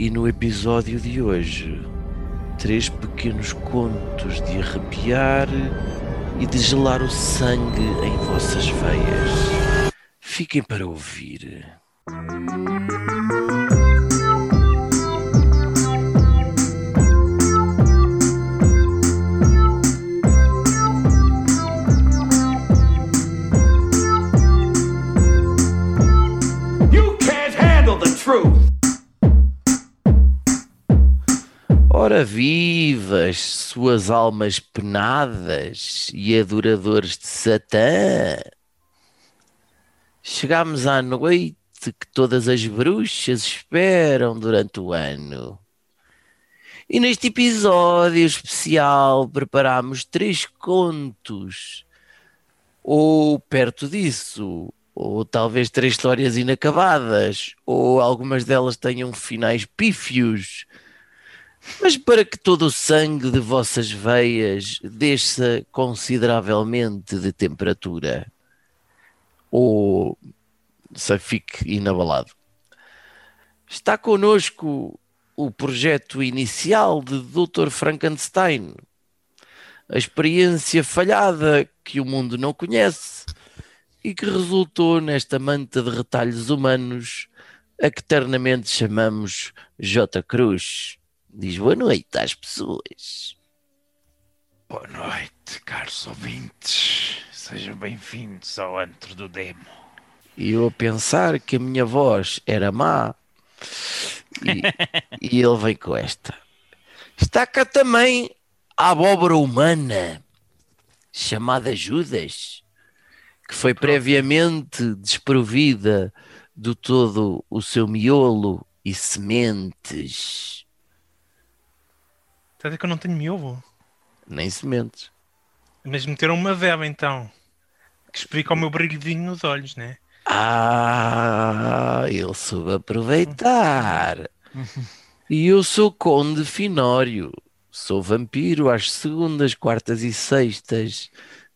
E no episódio de hoje, três pequenos contos de arrepiar e de gelar o sangue em vossas veias. Fiquem para ouvir. You can't handle the truth. Ora vivas, suas almas penadas e adoradores de Satã. Chegámos à noite que todas as bruxas esperam durante o ano. E neste episódio especial preparámos três contos, ou perto disso, ou talvez três histórias inacabadas, ou algumas delas tenham finais pífios. Mas para que todo o sangue de vossas veias desça consideravelmente de temperatura, ou se fique inabalado. Está connosco o projeto inicial de Dr. Frankenstein, a experiência falhada que o mundo não conhece e que resultou nesta manta de retalhos humanos a que eternamente chamamos J. Cruz. Diz boa noite às pessoas. Boa noite, caros ouvintes. Sejam bem-vindos ao antro do demo. E eu a pensar que a minha voz era má e, e ele vem com esta. Está cá também a abóbora humana chamada Judas, que foi previamente desprovida do todo o seu miolo e sementes. Está a dizer que eu não tenho miolo? Nem sementes. Mas meteram uma veba então. Que explica o meu brilhozinho nos olhos, né? Ah, ele soube aproveitar. E eu sou Conde Finório. Sou vampiro às segundas, quartas e sextas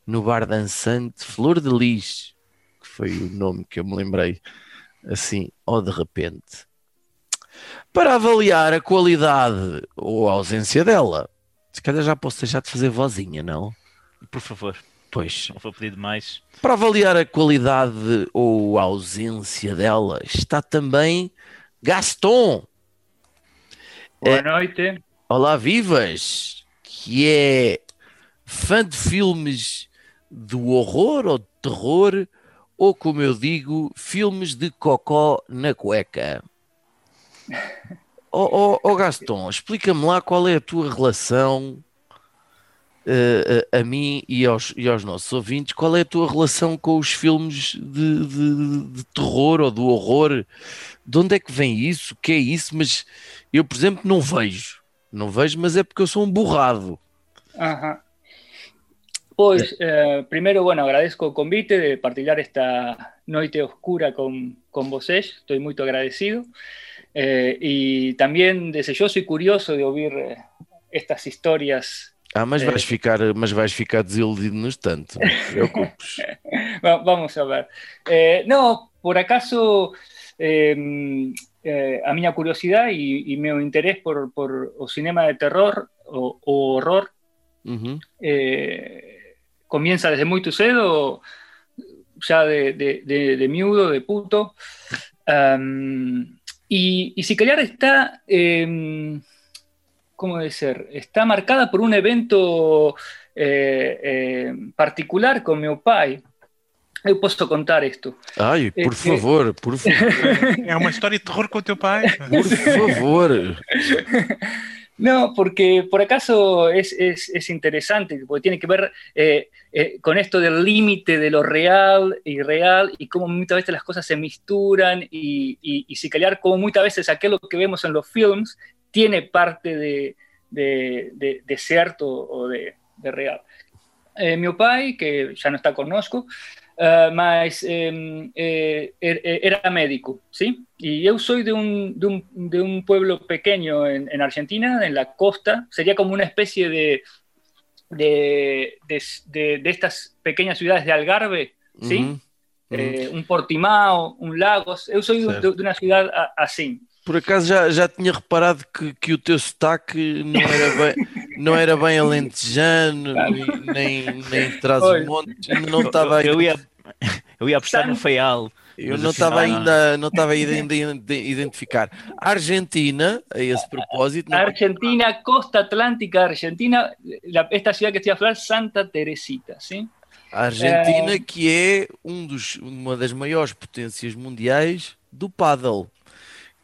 no bar dançante Flor de Lis, que foi o nome que eu me lembrei assim, ou de repente. Para avaliar a qualidade ou a ausência dela, se calhar já posso deixar de fazer vozinha, não? Por favor, Pois. não vou pedir demais. Para avaliar a qualidade ou a ausência dela, está também Gaston. Boa noite. Olá, vivas! Que é fã de filmes do horror ou de terror, ou como eu digo, filmes de cocó na cueca. Ó oh, Gaston, explica-me lá qual é a tua relação eh, a, a mim e aos, e aos nossos ouvintes, qual é a tua relação com os filmes de, de- de terror ou do horror? De onde é que vem isso? O que é isso? Mas eu, por exemplo, não vejo. Não vejo, mas é porque eu sou um borrado. Ajá. Pues, eh, primero, bueno, agradezco el convite de partilhar esta noite oscura con, con vocês. Estoy muy agradecido. Eh, y también deseoso y curioso de oír eh, estas historias. Ah, mas É. vais ficar, mas vais ficar desiludido no instante. Não te preocupes. Va- Vamos a ver. Eh, no, por acaso, eh, eh, a minha curiosidade e, e meu interés por, por o cinema de terror o, o horror Uhum. eh, comienza desde muy cedo, ya de, de, de, de miudo, de puto. Am, y, y Siciliar está, em, ¿cómo ser? Está marcada por un evento eh, eh, particular con mi pai. Eu posso contar esto. Ai, por É- favor, por favor, É uma história de terror com o teu pai. por favor. No, porque por acaso es, es- es interesante, porque tiene que ver eh, eh, con esto del límite de lo real y real y cómo muchas veces las cosas se misturan y, y, y siciliar como muchas veces aquello que vemos en los films tiene parte de, de, de- de cierto o de, de real. Eh, mi pai, que ya no está conosco, eh, mas eh, eh, er- era médico, ¿sí? Y yo soy de un, de un, de un pueblo pequeño en, en Argentina, en la costa, sería como una especie de, de, de, de- de estas pequeñas ciudades de Algarve, ¿sí? Uhum. Eh, un Portimao, un Lagos, yo soy de, de una ciudad a- así. Por acaso já, já tinha reparado que, que o teu sotaque não era bem, não era bem alentejano, nem, nem traz montes, ainda não estava eu, eu aí. ia, eu ia apostar no Feial. Eu não estava não. ainda, não estava ainda a identificar. A Argentina, a esse propósito, não- Argentina, costa atlántica argentina, la- esta ciudad que estoy a hablar, Santa Teresita, ¿sí? a Argentina que é um dos, uma das maiores potências mundiais do paddle,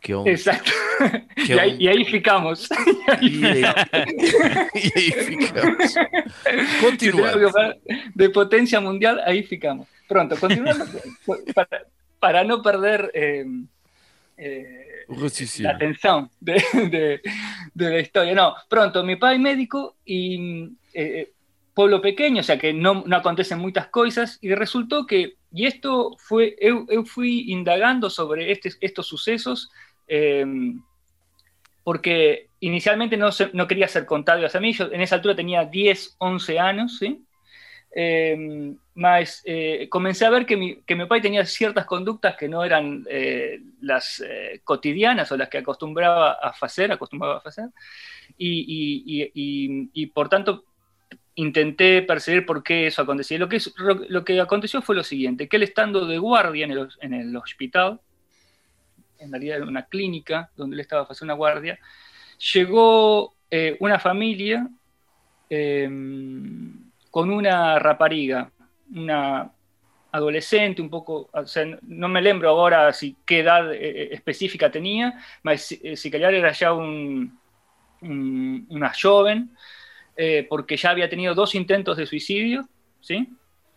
que é um, Exacto. Y ahí, y ahí ficamos. e aí, e aí ficamos. Hablar de potencia mundial, ahí ficamos. Pronto, continuando, para, para no perder eh, eh, la atención de, de- de la historia. No, pronto, mi padre médico y eh, pueblo pequeño, o sea que no, no acontecen muchas cosas, y resultó que, y esto fue, eu, eu fui indagando sobre este- estos sucesos, eh, porque inicialmente no, se- no quería ser contado a mí, yo en esa altura tenía 10, 11 años, ¿sí? Eh, mas eh, comencé a ver que mi, que mi padre tenía ciertas conductas que no eran eh, las eh, cotidianas o las que acostumbraba a hacer, acostumbraba a hacer, y, y- y- y- por tanto intenté percibir por qué eso acontecía. Lo que, lo, lo que aconteció fue lo siguiente, que él estando de guardia en el, en el hospital, en realidad era una clínica donde él estaba haciendo una guardia, llegó eh, una familia eh, con una rapariga, una adolescente, un poco, o sea, no me lembro ahora si qué edad eh, específica tenía, mas si, eh, si calhar era ya un, un- una joven, eh, porque ya había tenido dos intentos de suicidio, ¿sí?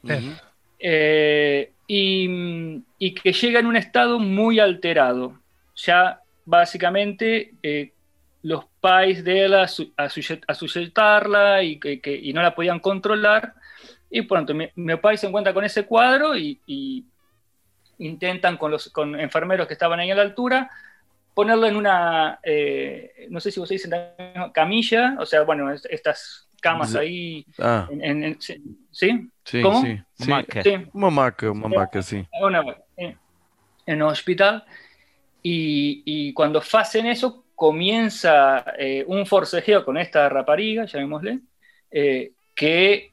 Uhum. Eh, y, que llega en un estado muy alterado. Ya básicamente eh, los pais de él a, su- a sujet- a sujetarla y, que, que- y no la podían controlar. Y pronto mi, mi se encuentra con ese cuadro y, intentan con los con enfermeros que estaban ahí a la altura ponerlo en una, eh, no sé si vos dicen camilla, o sea, bueno, es- estas camas Sí. ahí, Ah, en- en- en- ¿sí? sim. Maca. Sí. Uma maca, uma maca, sim. una, en, en un hospital y, y cuando hacen eso comienza eh, un forcejeo con esta rapariga, llamémosle, eh, que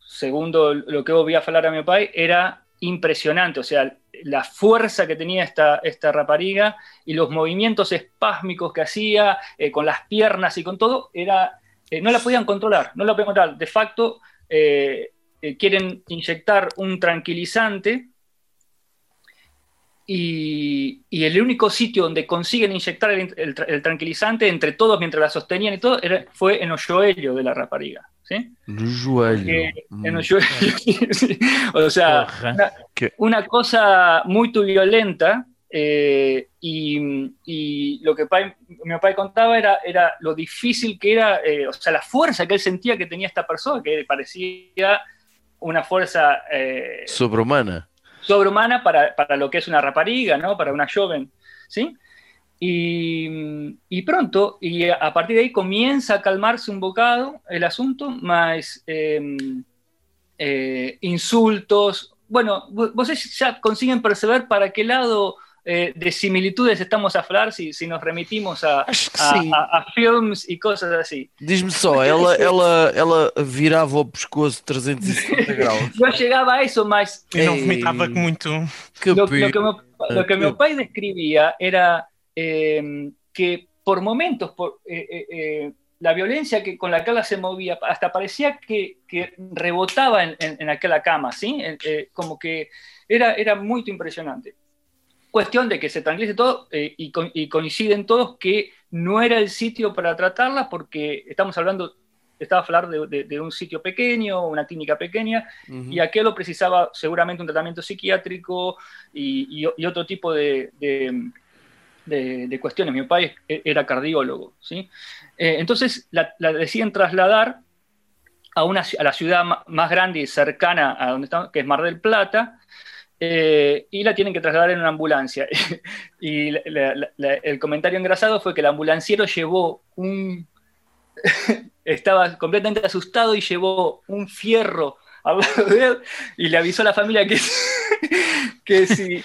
segundo lo que voy a hablar a mi papá era impresionante, o sea, la fuerza que tenía esta, esta rapariga y los movimientos espásmicos que hacía eh, con las piernas y con todo, era, eh, no la podían controlar, no la podían controlar. De facto, eh, eh, quieren inyectar un tranquilizante y, y el único sitio donde consiguen inyectar el, el tra- el tranquilizante entre todos mientras la sostenían y todo era- fue en el joelho de la rapariga. ¿sí? En sí, sí. O sea, una cosa muy violenta eh, y, y lo que pai- mi papá contaba era, era lo difícil que era, eh, o sea, la fuerza que él sentía que tenía esta persona, que parecía una fuerza eh, Sobre-humana. sobrehumana para, para lo que es una rapariga, ¿no? Para una joven, ¿sí? Y, y pronto, y a partir de ahí comienza a calmarse un bocado el asunto, más eh, eh, insultos. Bueno, vo- vos ya consiguen perceber para qué lado eh, de similitudes estamos a hablar si, si nos remitimos a, a, a- a films y cosas así. Diz-me só, ela, ela, ela virava o pescoço 360 graus. Yo llegaba a eso, más Eu não Ei. vomitava muito. Que lo, lo que, mi, lo que mi papá describía era eh, que por momentos, por, eh, eh, eh, la violencia que, con la que ella se movía, hasta parecía que, que rebotaba en, en, en aquella cama, ¿sí? Eh, eh, como que era, era muy impresionante. Cuestión de que se tranquilice todo eh, y, co- y coinciden todos que no era el sitio para tratarla porque estamos hablando, estaba a hablar de, de- de un sitio pequeño, una clínica pequeña, y aquello precisaba seguramente un tratamiento psiquiátrico y, y- y otro tipo de, cuestiones. Mi papá es- era cardiólogo, ¿sí? Eh, entonces la, la deciden trasladar a, una, a la ciudad más grande y cercana a donde estamos, que es Mar del Plata, eh, y la tienen que trasladar en una ambulancia. y la- la- la- la- el comentario engrasado fue que el ambulanciero llevó un... estaba completamente asustado y llevó un fierro al lado de él y le avisó a la familia que, que si,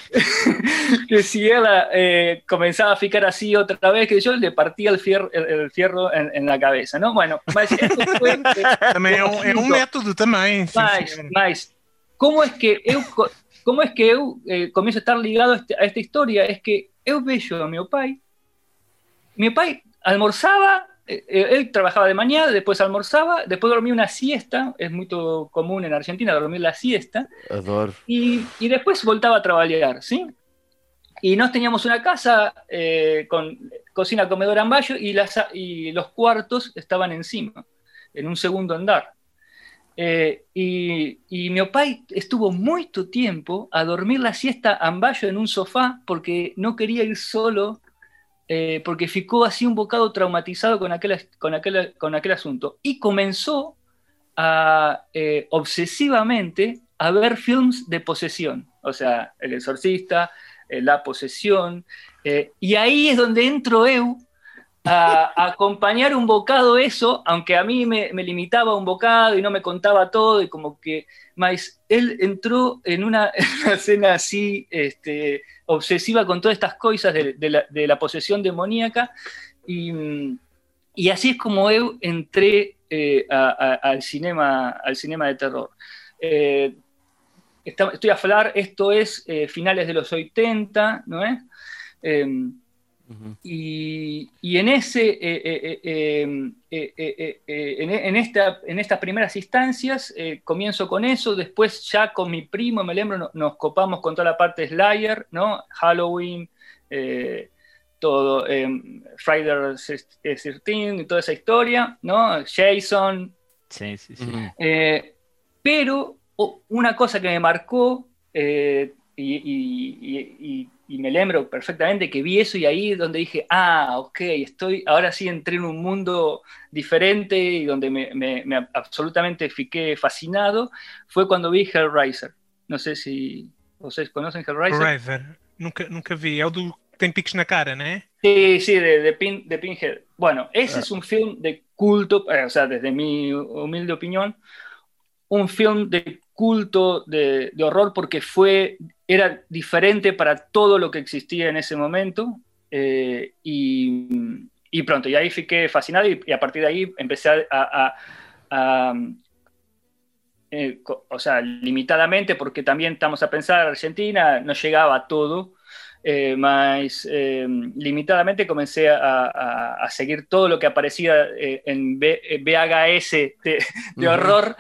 que si ela eh, comenzaba a ficar así otra vez, que yo le partía el fierro, el, el fierro en, en la cabeza, ¿no? Bueno, mas esto é um, é um método também. mas, mas, como es que eu, como es que eu eh, comienzo a estar ligado a, este- a esta historia? Es que eu vejo a meu pai, mi pai almorzaba, eh, eh, él trabajaba de mañana, después almorzaba, después dormía una siesta, es muy común en Argentina dormir la siesta, Adoro. y, y después voltaba a trabajar, ¿sí? Y nos teníamos una casa eh, con cocina, comedor, amballo y, las, y los cuartos estaban encima, en un segundo andar. Eh, y, mi pai estuvo mucho tiempo a dormir la siesta amballo en un sofá porque no quería ir solo, eh, porque ficó así un bocado traumatizado con aquel, con aquel, con aquel asunto. Y comenzó a, eh, obsesivamente a ver films de posesión, o sea, El Exorcista, La Posesión, y ahí es donde entro eu a, acompañar un bocado eso, aunque a mí me, limitaba un bocado y no me contaba todo, y como que, más él entró en una, en una escena así este, obsesiva con todas estas cosas de, la, posesión demoníaca, y, así es como eu entré eh, al, cinema, al cinema de terror. Eh, estoy a hablar, esto es eh, finales de los 80, ¿no es? Em, y, y en, ese, eh, eh, eh, eh, eh, eh, eh, en, en esta, en estas primeras instancias eh, comienzo con eso, después ya con mi primo, me lembro, no- nos copamos con toda la parte Slayer, ¿no? Halloween, eh, todo, eh, Friday the 13 y toda esa historia, ¿no? Jason, sim. Uhum. eh, pero o- una cosa que me marcó, eh, y, y- y- y- me lembro perfectamente que vi eso y ahí donde dije, ah, ok, estoy, ahora sí entré en un mundo diferente y donde me, me- me absolutamente fiqué fascinado, fue cuando vi Hellraiser. No sé si ustedes conocen Hellraiser. Forever. Nunca, nunca vi. É o do que tem picos na cara, né? Sí, sí, de, de, Pin- de Pinhead. Bueno, ese es un film de culto, eh, o sea, desde mi humilde opinión, un film de culto de, de horror porque fue, era diferente para todo lo que existía en ese momento. eh, y, y pronto, y ahí fiqué fascinado y, y a partir de ahí empecé a... a- a- eh, o sea, limitadamente, porque también estamos a pensar, Argentina no llegaba a todo, eh, más eh, limitadamente comencé a, a- a seguir todo lo que aparecía eh, en B- VHS de, de horror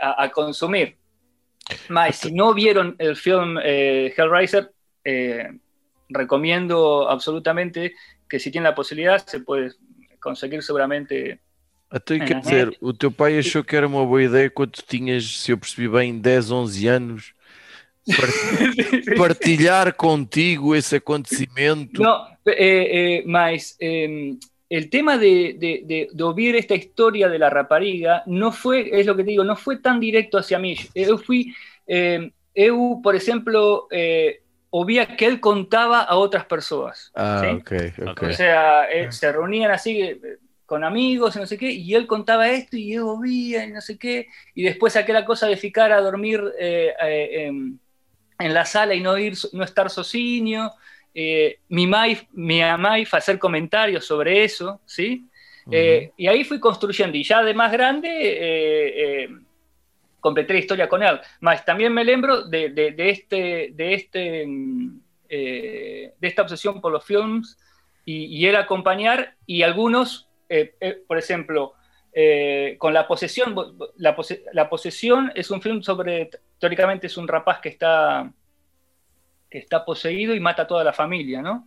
a, a consumir. Más, si no vieron el film eh, Hellraiser, eh, recomiendo absolutamente que si tienen la posibilidad se puede conseguir seguramente. Então, quer dizer, o teu pai achou que era uma boa ideia quando tu tinhas, se eu percebi bem, 10, 11 anos, par- partilhar contigo esse acontecimento. No, eh, eh, más, eh, el tema de, de, de- de oír esta historia de la rapariga no fue, es lo que te digo, no fue tan directo hacia mí. Eu fui, eh, eu, por ejemplo, eh, oía que él contaba a otras personas. Ah, ¿sí? ok, ok. O sea, eh, se reunían así eh, con amigos y no sé qué, y él contaba esto y yo oía y no sé qué, y después aquella cosa de ficar a dormir eh, eh, en, en la sala y no ir, no estar sozinho, eh, mi mai, mi amai hacer comentarios sobre eso, ¿sí? Eh, y ahí fui construyendo, y ya de más grande eh, eh, completé la historia con él. Más también me lembro de, de- de este, de, este, mm, de esta obsesión por los films y, y era acompañar, y algunos, por ejemplo, con La Posesión, la, Pose- La Posesión es un film sobre, teóricamente es un rapaz que está, que está poseído y mata a toda la familia, ¿no?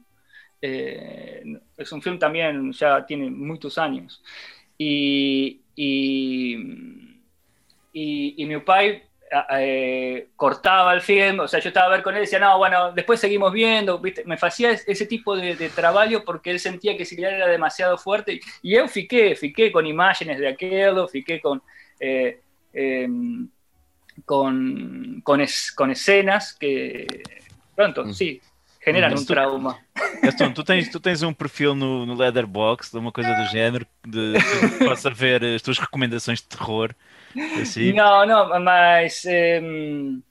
Eh, es un film también, ya tiene muchos años. Y, y, y, y mi pai eh, cortaba el film, o sea, yo estaba a ver con él y decía, no, bueno, después seguimos viendo, ¿viste? me hacía es- ese tipo de, de trabajo porque él sentía que si era demasiado fuerte, y yo fiqué, fiqué con imágenes de aquello, fiqué con, eh, em, con, con, es- con escenas que, pronto, Mm. sí, generan Mas un tu- trauma. Gastão, tu tens, tu tens um perfil no, no Leatherbox, de uma coisa do género, de, de possa ver as tuas recomendações de terror. Assim. No, no, mas em,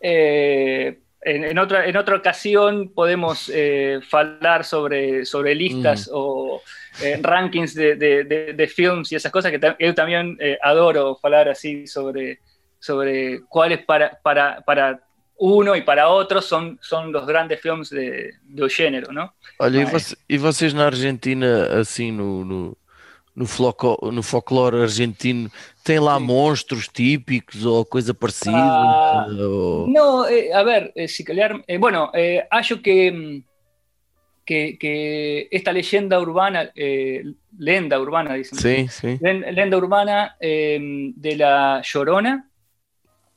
eh, en, en otra, en otra ocasión podemos eh, hablar sobre, sobre listas o eh, rankings de, de, de- de films y esas cosas que ta- yo también eh, adoro hablar así sobre, sobre cuáles para, para, para uno y para otro son, son los grandes films de, do género, ¿no? Olha, e, e vocês na Argentina, assim, no, no, no, floco- no folclore argentino, têm lá Sim. monstros típicos ou coisa parecida? Ah, Ou- No, eh, a ver, eh, si Calear- eh, bueno, eh, hallo que, mm, que, que esta leyenda urbana, eh, lenda urbana, dicen, sim. Len- lenda urbana eh, de la Llorona.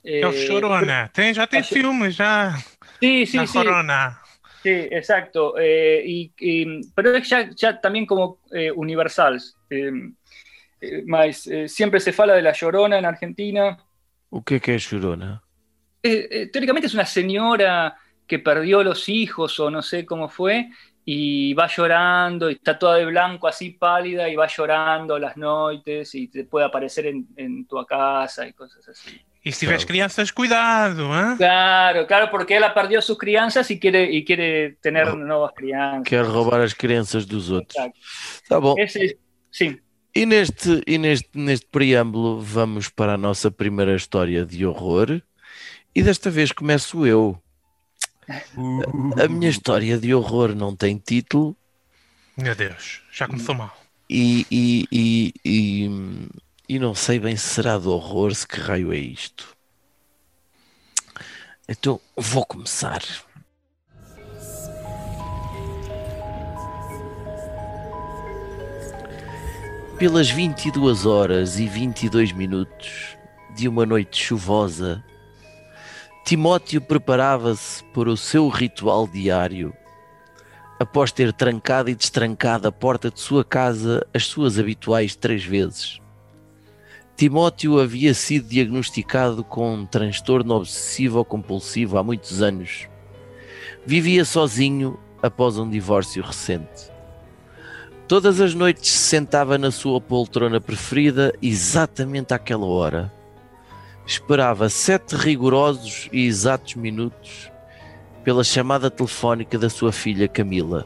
Eh, Chorona. Tem, já tem acho- filme, já. Sí, sí, na sí, Corona. sí, exacto. eh, y, y- pero es ya, ya también como eh, universal. eh, eh, eh, siempre se fala de la Llorona en Argentina. O que é que é chorona? Eh, eh, teóricamente es una señora que perdió los hijos o no sé cómo fue y va llorando y está toda de blanco así pálida y va llorando las noites y te puede aparecer en, en tu casa y cosas así. E se tiveres Claro. crianças, cuidado, hein? Claro, claro, porque ella perdió sus crianças y quiere, y quiere tener No. nuevas crianças. Quer roubar as crianças dos outros. Exacto. Tá bom. Ese, sí, E neste, e neste, neste preâmbulo vamos para a nossa primeira história de horror. E desta vez começo eu. A minha história de horror não tem título Meu Deus, já começou mal. e, e, e, e, e não sei bem se será de horror, se que raio é isto. Então vou começar. Pelas 22 horas e 22 minutos de uma noite chuvosa, Timóteo preparava-se para o seu ritual diário após ter trancado e destrancado a porta de sua casa as suas habituais três vezes. Timóteo havia sido diagnosticado com um transtorno obsessivo-compulsivo há muitos anos. Vivia sozinho após um divórcio recente. Todas as noites se sentava na sua poltrona preferida exatamente àquela hora. Esperava sete rigorosos e exatos minutos pela chamada telefónica da sua filha Camila.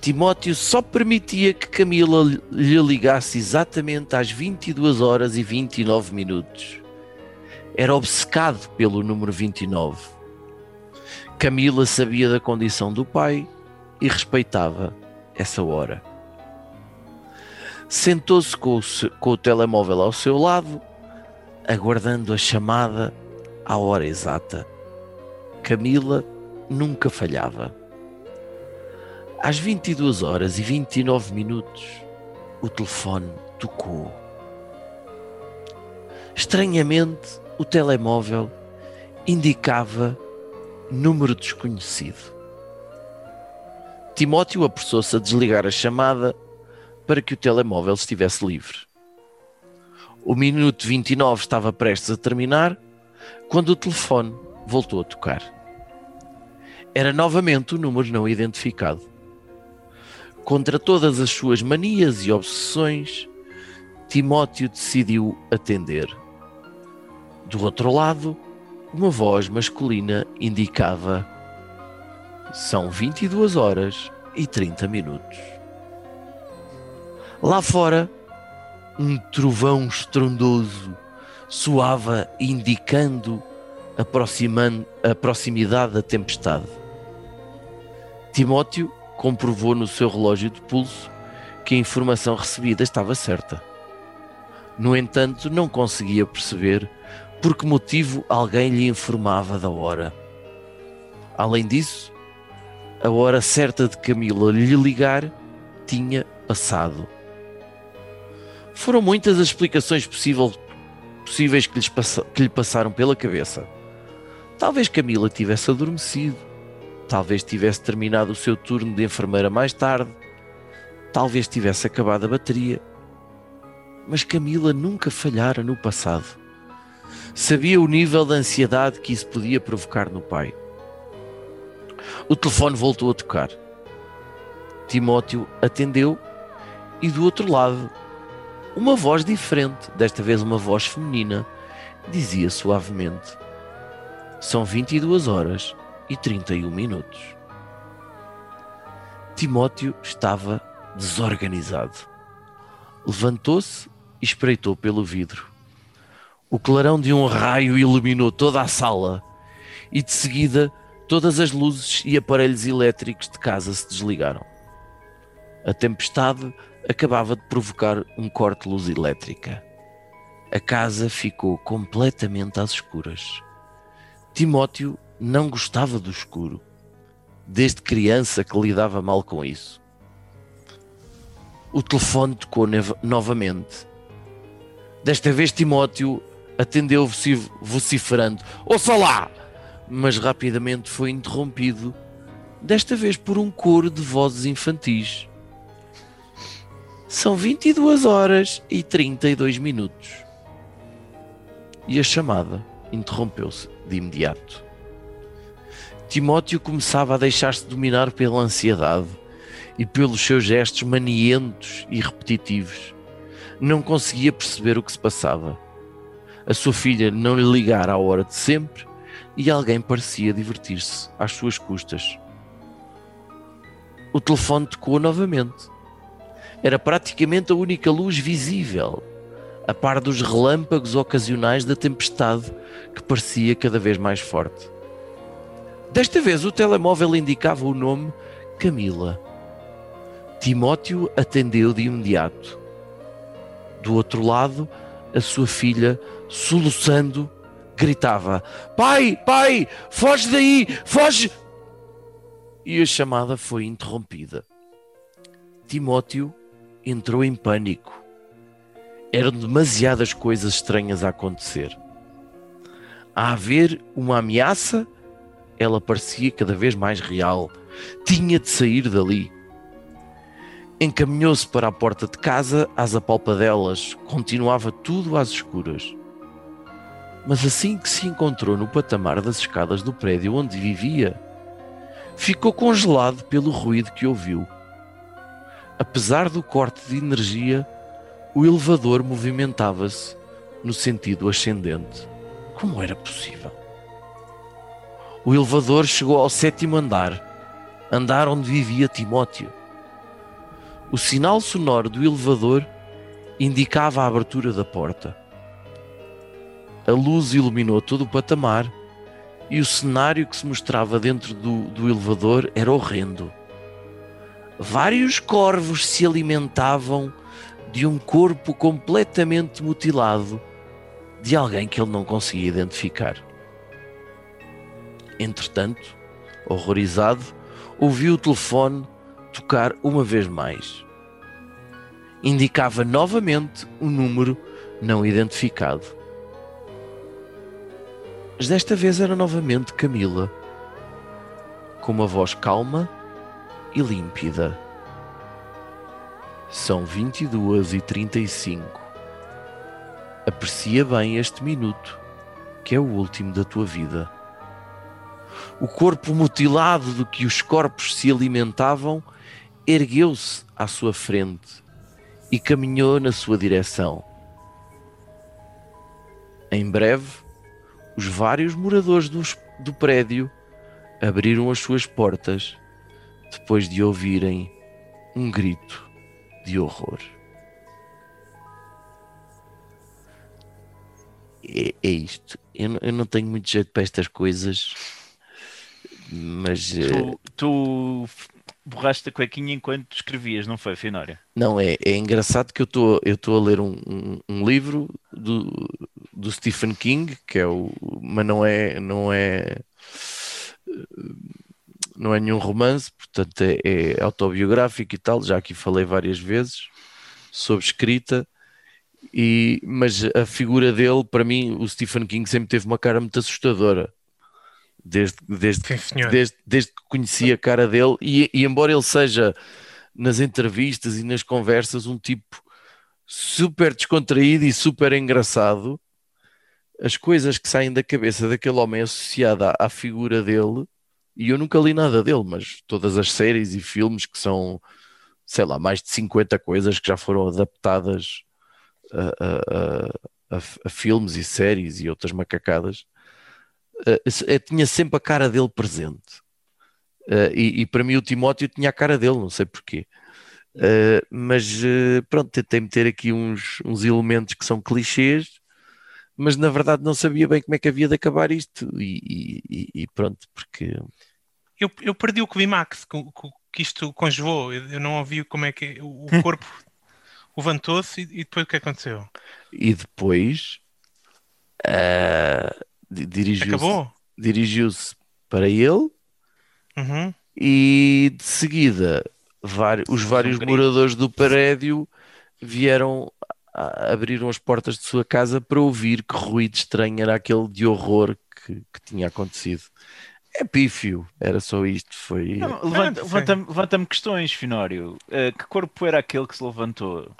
Timóteo só permitia que Camila lhe ligasse exatamente às 22 horas e 29 minutos. Era obcecado pelo número 29. Camila sabia da condição do pai e respeitava essa hora. Sentou-se com, com o telemóvel ao seu lado, aguardando a chamada à hora exata. Camila nunca falhava. Às 22 horas e 29 minutos, o telefone tocou. Estranhamente, o telemóvel indicava número desconhecido. Timóteo apressou-se a desligar a chamada para que o telemóvel estivesse livre. O minuto 29 estava prestes a terminar quando o telefone voltou a tocar. Era novamente o número não identificado. Contra todas as suas manias e obsessões, Timóteo decidiu atender. Do outro lado, uma voz masculina indicava: são 22 horas e 30 minutos. Lá fora, um trovão estrondoso soava indicando a proximidade da tempestade. Timóteo comprovou no seu relógio de pulso que a informação recebida estava certa. No entanto, não conseguia perceber por que motivo alguém lhe informava da hora. Além disso, a hora certa de Camila lhe ligar tinha passado. Foram muitas as explicações possível- possíveis que, lhes que lhe passaram pela cabeça. Talvez Camila tivesse adormecido, talvez tivesse terminado o seu turno de enfermeira mais tarde, talvez tivesse acabado a bateria. Mas Camila nunca falhara no passado. Sabia o nível de ansiedade que isso podia provocar no pai. O telefone voltou a tocar. Timóteo atendeu e do outro lado, uma voz diferente, desta vez uma voz feminina, dizia suavemente: São 22 horas e 31 minutos. Timóteo estava desorganizado. Levantou-se e espreitou pelo vidro. O clarão de um raio iluminou toda a sala e de seguida todas as luzes e aparelhos elétricos de casa se desligaram. A tempestade acabava de provocar um corte de luz elétrica. A casa ficou completamente às escuras. Timóteo não gostava do escuro, desde criança que lidava mal com isso. O telefone tocou novamente. Desta vez Timóteo atendeu vociferando: Ouça lá! Mas rapidamente foi interrompido, desta vez por um coro de vozes infantis. São 22 horas e 32 minutos. E a chamada interrompeu-se de imediato. Timóteo começava a deixar-se dominar pela ansiedade e pelos seus gestos manientos e repetitivos. Não conseguia perceber o que se passava. A sua filha não lhe ligara à hora de sempre e alguém parecia divertir-se às suas custas. O telefone tocou novamente. Era praticamente a única luz visível, a par dos relâmpagos ocasionais da tempestade que parecia cada vez mais forte. Desta vez o telemóvel indicava o nome Camila. Timóteo atendeu de imediato. Do outro lado, a sua filha, soluçando, gritava: Pai, pai, foge daí, foge! E a chamada foi interrompida. Timóteo entrou em pânico. Eram demasiadas coisas estranhas a acontecer. A haver uma ameaça, ela parecia cada vez mais real. Tinha de sair dali. Encaminhou-se para a porta de casa, às apalpadelas, continuava tudo às escuras. Mas assim que se encontrou no patamar das escadas do prédio onde vivia, ficou congelado pelo ruído que ouviu. Apesar do corte de energia, o elevador movimentava-se no sentido ascendente. Como era possível? O elevador chegou ao sétimo andar, andar onde vivia Timóteo. O sinal sonoro do elevador indicava a abertura da porta. A luz iluminou todo o patamar e o cenário que se mostrava dentro do, do elevador era horrendo. Vários corvos se alimentavam de um corpo completamente mutilado de alguém que ele não conseguia identificar. Entretanto, horrorizado, ouviu o telefone tocar uma vez mais. Indicava novamente um número não identificado. Mas desta vez era novamente Camila, com uma voz calma e límpida. São 22 e 35. Aprecia bem este minuto, que é o último da tua vida. O corpo mutilado do que os corpos se alimentavam ergueu-se à sua frente e caminhou na sua direção. Em breve, os vários moradores do, do prédio abriram as suas portas depois de ouvirem um grito de horror. É, é isto. Eu, eu, não tenho muito jeito para estas coisas, mas. Tu, eh, tu borraste a cuequinha enquanto escrevias, não foi, Finória? Não, é, é engraçado que eu estou eu a ler um, um, um, livro do, do Stephen King, que é o. Mas não é. Não é não é nenhum romance, portanto é, é, autobiográfico e tal. Já aqui falei várias vezes sobre escrita, e, mas a figura dele, para mim, o Stephen King sempre teve uma cara muito assustadora. Desde, desde, desde, desde que conheci a cara dele, e, e embora ele seja nas entrevistas e nas conversas um tipo super descontraído e super engraçado, as coisas que saem da cabeça daquele homem associada à, à figura dele e eu nunca li nada dele, mas todas as séries e filmes que são, sei lá, mais de 50 coisas que já foram adaptadas a, a, a, a filmes e séries e outras macacadas, eh, tinha sempre a cara dele presente. Eh, e, e para mim o Timóteo tinha a cara dele, não sei porquê. Uh, mas uh, pronto, tentei meter aqui uns, uns elementos que são clichês, mas na verdade não sabia bem como é que havia de acabar isto. E, e, e pronto, porque. Eu, eu perdi o climax que isto congelou, eu não ouvi como é que o corpo levantou-se e, e, depois o que aconteceu? E depois uh, dirigiu-se dirigiu para ele uhum. e de seguida os vários moradores do prédio vieram abriram as portas de sua casa para ouvir que ruído estranho era aquele de horror que, que tinha acontecido. É pífio, era só isto. Foi. Levanta-me levanta levanta questões, Finório. Uh, que corpo era aquele que se levantou?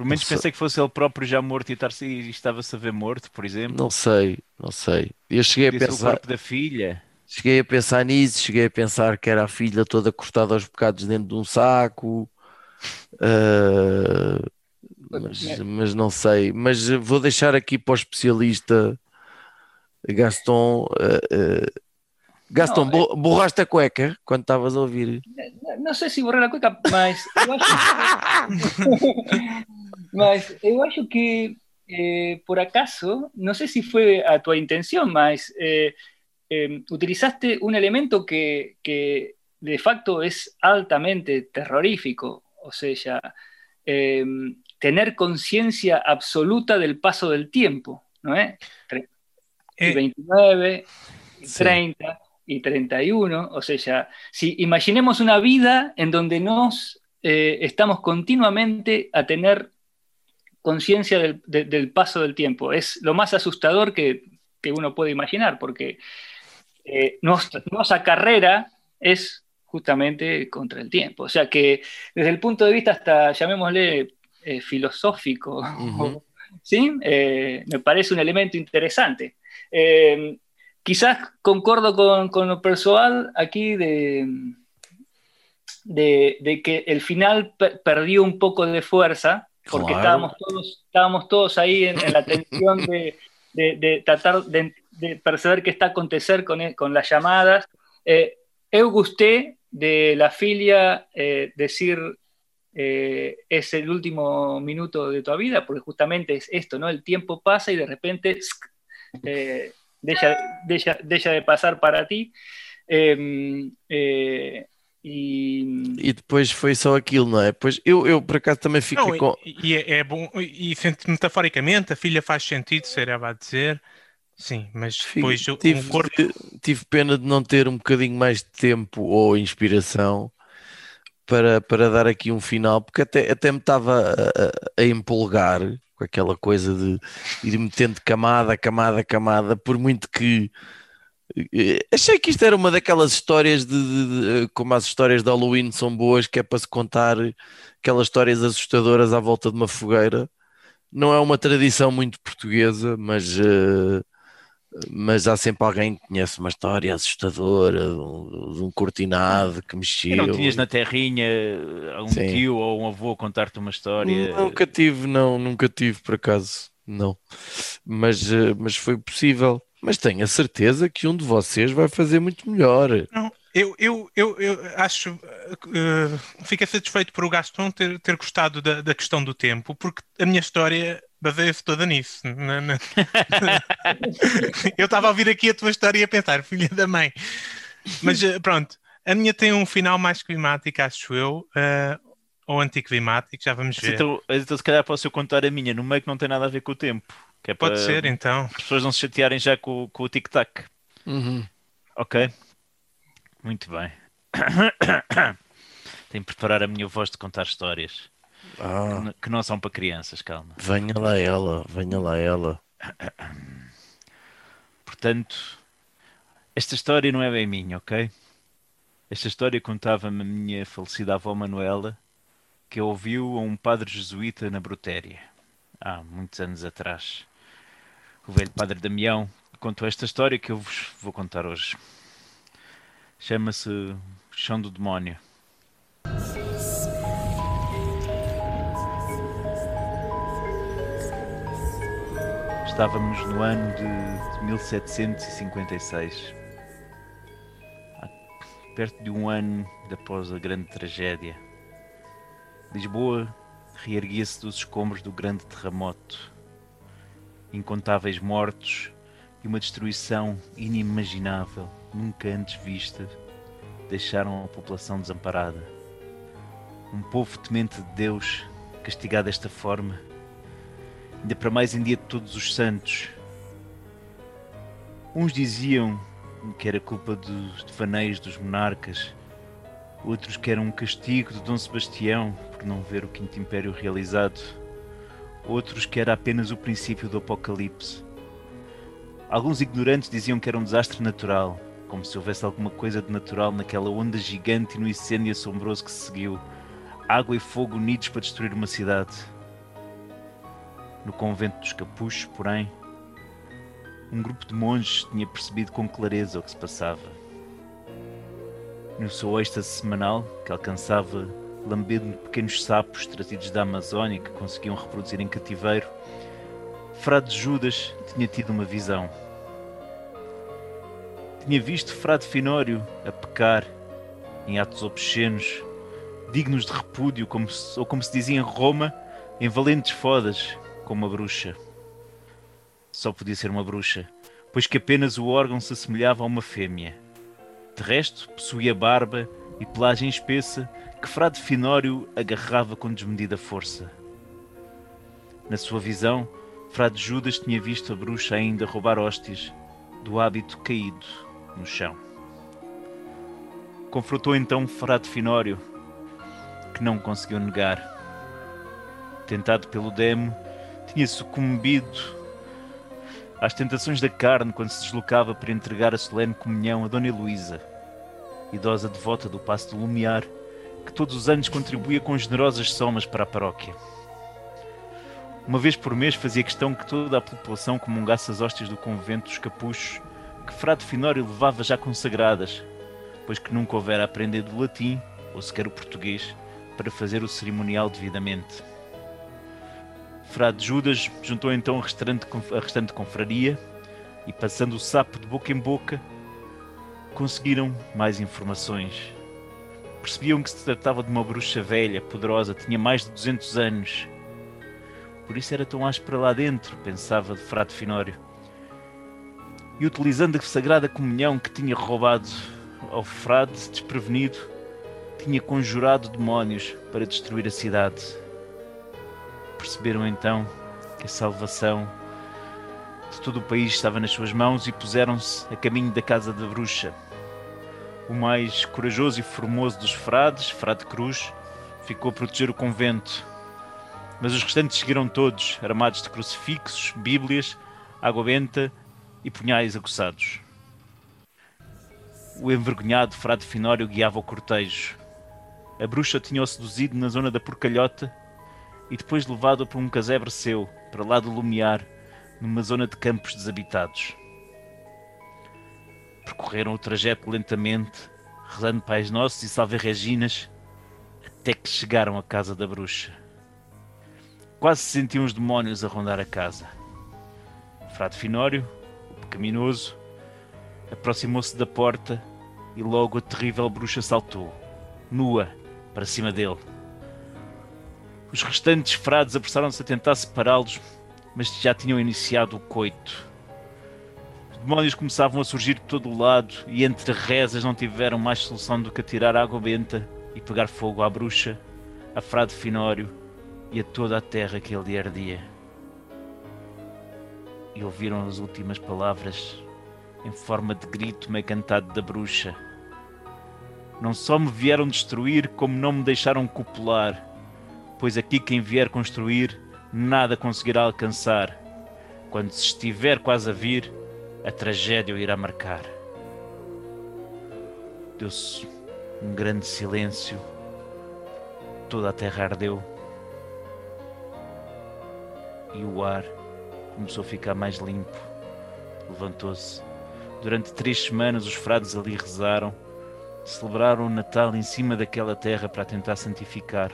Por menos pensei que fosse ele próprio já morto e, estar e estava-se a ver morto, por exemplo. Não sei, não sei. Eu cheguei a pensar. o corpo da filha. Cheguei a pensar nisso, cheguei a pensar que era a filha toda cortada aos bocados dentro de um saco. Uh, mas, mas, não sei. Mas vou deixar aqui para o especialista Gaston. Uh, uh, Gaston, não, é... borraste a cueca quando estavas a ouvir? Não, não, sei se borrei a cueca, mas eu acho que, mas eu acho que eh, por acaso, não sei se foi a tua intenção, mas eh, eh, utilizaste un elemento que, que, de facto es altamente terrorífico, o sea, eh, tener conciencia absoluta del paso del tiempo, ¿no es? Y 29, y 30 y 31, o sea, si imaginemos una vida en donde nos eh, estamos continuamente a tener conciencia del, de, del, paso del tiempo, es lo más asustador que, que uno puede imaginar, porque eh, nuestra, nuestra, carrera es justamente contra el tiempo. O sea que desde el punto de vista hasta, llamémosle, eh, filosófico, uh -huh. ¿sí? Eh, me parece un elemento interesante. Eh, quizás concordo con, con, lo personal aquí de, de, de que el final per perdió un poco de fuerza, porque claro. estábamos, todos, estábamos todos ahí en, en la tensión de, de, de tratar de perceber qué está a acontecer con, con las llamadas. Eh, eu gusté de la filia eh, decir eh, es el último minuto de tu vida, porque justamente es esto, ¿no? El tiempo pasa y de repente eh, deja, deja, deja, de pasar para ti. Eh, e... e depois foi só aquilo, não é? Pois eu, eu por acaso também fiquei não, com. E, e é, é, bom, e metaforicamente a filha faz sentido, será a dizer. Sim, mas depois tive, um corpo... tive pena de não ter um bocadinho mais de tempo ou inspiração para, para dar aqui um final, porque até, até me estava a, a, empolgar com aquela coisa de ir metendo camada, camada, camada, por muito que eh, achei que isto era uma daquelas histórias de, de, de, como as histórias de Halloween são boas, que é para se contar aquelas histórias assustadoras à volta de uma fogueira. Não é uma tradição muito portuguesa, mas uh, mas há sempre alguém que conhece uma história assustadora de um, de um cortinado que mexeu. não tinhas na terrinha um Sim. tio ou um avô contar-te uma história? Nunca tive, não, nunca tive por acaso, não. Mas, eh, mas foi possível. Mas tenho a certeza que um de vocês vai fazer muito melhor. Não, eu, eu, eu, eu acho. Uh, fico satisfeito por o Gaston ter, ter gostado da, da questão do tempo, porque a minha história baseia-se toda nisso. eu estava a ouvir aqui a tua história e a pensar, filha da mãe. Mas uh, pronto, a minha tem um final mais climático, acho eu. Uh, ou anticlimático, já vamos ver. Então, então, se calhar posso eu contar a minha, no meio que não tem nada a ver com o tempo. É Pode ser, então. As pessoas não se chatearem já com, com o tic-tac. Uhum. Ok. Muito bem. Tenho que preparar a minha voz de contar histórias. Ah. Que não são para crianças, calma. Venha lá ela, venha lá ela. Portanto, esta história não é bem minha, ok? Esta história contava-me a minha falecida avó Manuela, que ouviu a um padre jesuíta na Brutéria, há muitos anos atrás. O velho padre Damião contou esta história que eu vos vou contar hoje. Chama-se Chão do Demónio. Estávamos no ano de 1756. Há Perto de um ano após a grande tragédia. Lisboa reerguia-se dos escombros do grande terremoto. Incontáveis mortos e uma destruição inimaginável, nunca antes vista, deixaram a população desamparada. Um povo temente de Deus, castigado desta forma, ainda para mais em dia de todos os santos. Uns diziam que era culpa dos devaneios dos monarcas, outros que era um castigo de Dom Sebastião por não ver o Quinto Império realizado, outros que era apenas o princípio do Apocalipse. Alguns ignorantes diziam que era um desastre natural, como se houvesse alguma coisa de natural naquela onda gigante e no incêndio assombroso que se seguiu. Água e fogo unidos para destruir uma cidade. No convento dos Capuchos, porém, um grupo de monges tinha percebido com clareza o que se passava. No seu êxtase semanal, que alcançava lambendo pequenos sapos trazidos da Amazónia que conseguiam reproduzir em cativeiro, Frade Judas tinha tido uma visão. Tinha visto Frade Finório a pecar em atos obscenos, dignos de repúdio, como se- ou como se dizia em Roma, em valentes fodas, como uma bruxa. Só podia ser uma bruxa, pois que apenas o órgão se assemelhava a uma fêmea. De resto, possuía barba e pelagem espessa que Frade Finório agarrava com desmedida força. Na sua visão, Frade Judas tinha visto a bruxa ainda roubar hóstias do hábito caído no chão. Confrontou então Frade Finório, que não conseguiu negar. Tentado pelo demo, tinha sucumbido às tentações da carne quando se deslocava para entregar a solene comunhão a Dona Heloísa, idosa devota do Passo do Lumiar, que todos os anos contribuía com generosas somas para a paróquia. Uma vez por mês fazia questão que toda a população comungasse as hóstias do convento dos capuchos, que Frade Finório levava já consagradas, pois que nunca houvera aprendido o latim, ou sequer o português, para fazer o cerimonial devidamente. Frade Judas juntou então a restante, a restante confraria e, passando o sapo de boca em boca, conseguiram mais informações. Percebiam que se tratava de uma bruxa velha, poderosa, tinha mais de 200 anos. Por isso era tão áspera lá dentro, pensava de Frade Finório. E utilizando a sagrada comunhão que tinha roubado ao frade desprevenido, tinha conjurado demónios para destruir a cidade. Perceberam então que a salvação de todo o país estava nas suas mãos e puseram-se a caminho da casa da bruxa. O mais corajoso e formoso dos frades, Frade Cruz, ficou a proteger o convento. Mas os restantes seguiram todos, armados de crucifixos, bíblias, água benta e punhais aguçados. O envergonhado Frade Finório guiava o cortejo. A bruxa tinha-o seduzido na zona da Porcalhota e depois levado-a para um casebre seu, para lá do Lumiar, numa zona de campos desabitados. Percorreram o trajeto lentamente, rezando Pais Nossos e Salve Reginas, até que chegaram à casa da bruxa. Quase se sentiam os demónios a rondar a casa. Frade Finório, pecaminoso, aproximou-se da porta e logo a terrível bruxa saltou, nua, para cima dele. Os restantes frades apressaram-se a tentar separá-los, mas já tinham iniciado o coito. Os demónios começavam a surgir de todo o lado e entre rezas não tiveram mais solução do que atirar água benta e pegar fogo à bruxa, a frade Finório e a toda a terra que ele ardia. E ouviram as últimas palavras em forma de grito meio cantado da bruxa. Não só me vieram destruir, como não me deixaram copular, pois aqui quem vier construir nada conseguirá alcançar. Quando se estiver quase a vir, a tragédia o irá marcar. Deu-se um grande silêncio, toda a terra ardeu e o ar começou a ficar mais limpo. Levantou-se. Durante três semanas os frades ali rezaram, celebraram o Natal em cima daquela terra para tentar santificar.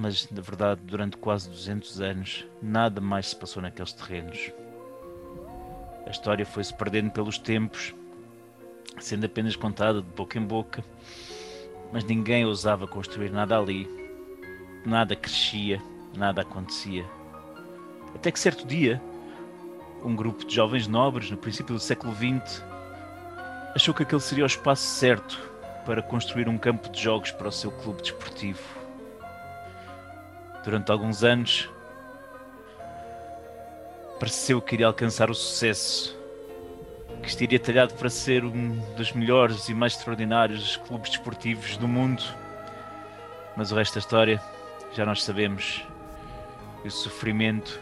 mas na verdade, durante quase 200 anos, nada mais se passou naqueles terrenos. A história foi-se perdendo pelos tempos, sendo apenas contada de boca em boca, mas ninguém ousava construir nada ali. Nada crescia, nada acontecia. Até que certo dia, um grupo de jovens nobres, no princípio do século XX, achou que aquele seria o espaço certo para construir um campo de jogos para o seu clube desportivo. Durante alguns anos, pareceu que iria alcançar o sucesso, que estaria talhado para ser um dos melhores e mais extraordinários clubes desportivos do mundo. Mas o resto da história já nós sabemos. E o sofrimento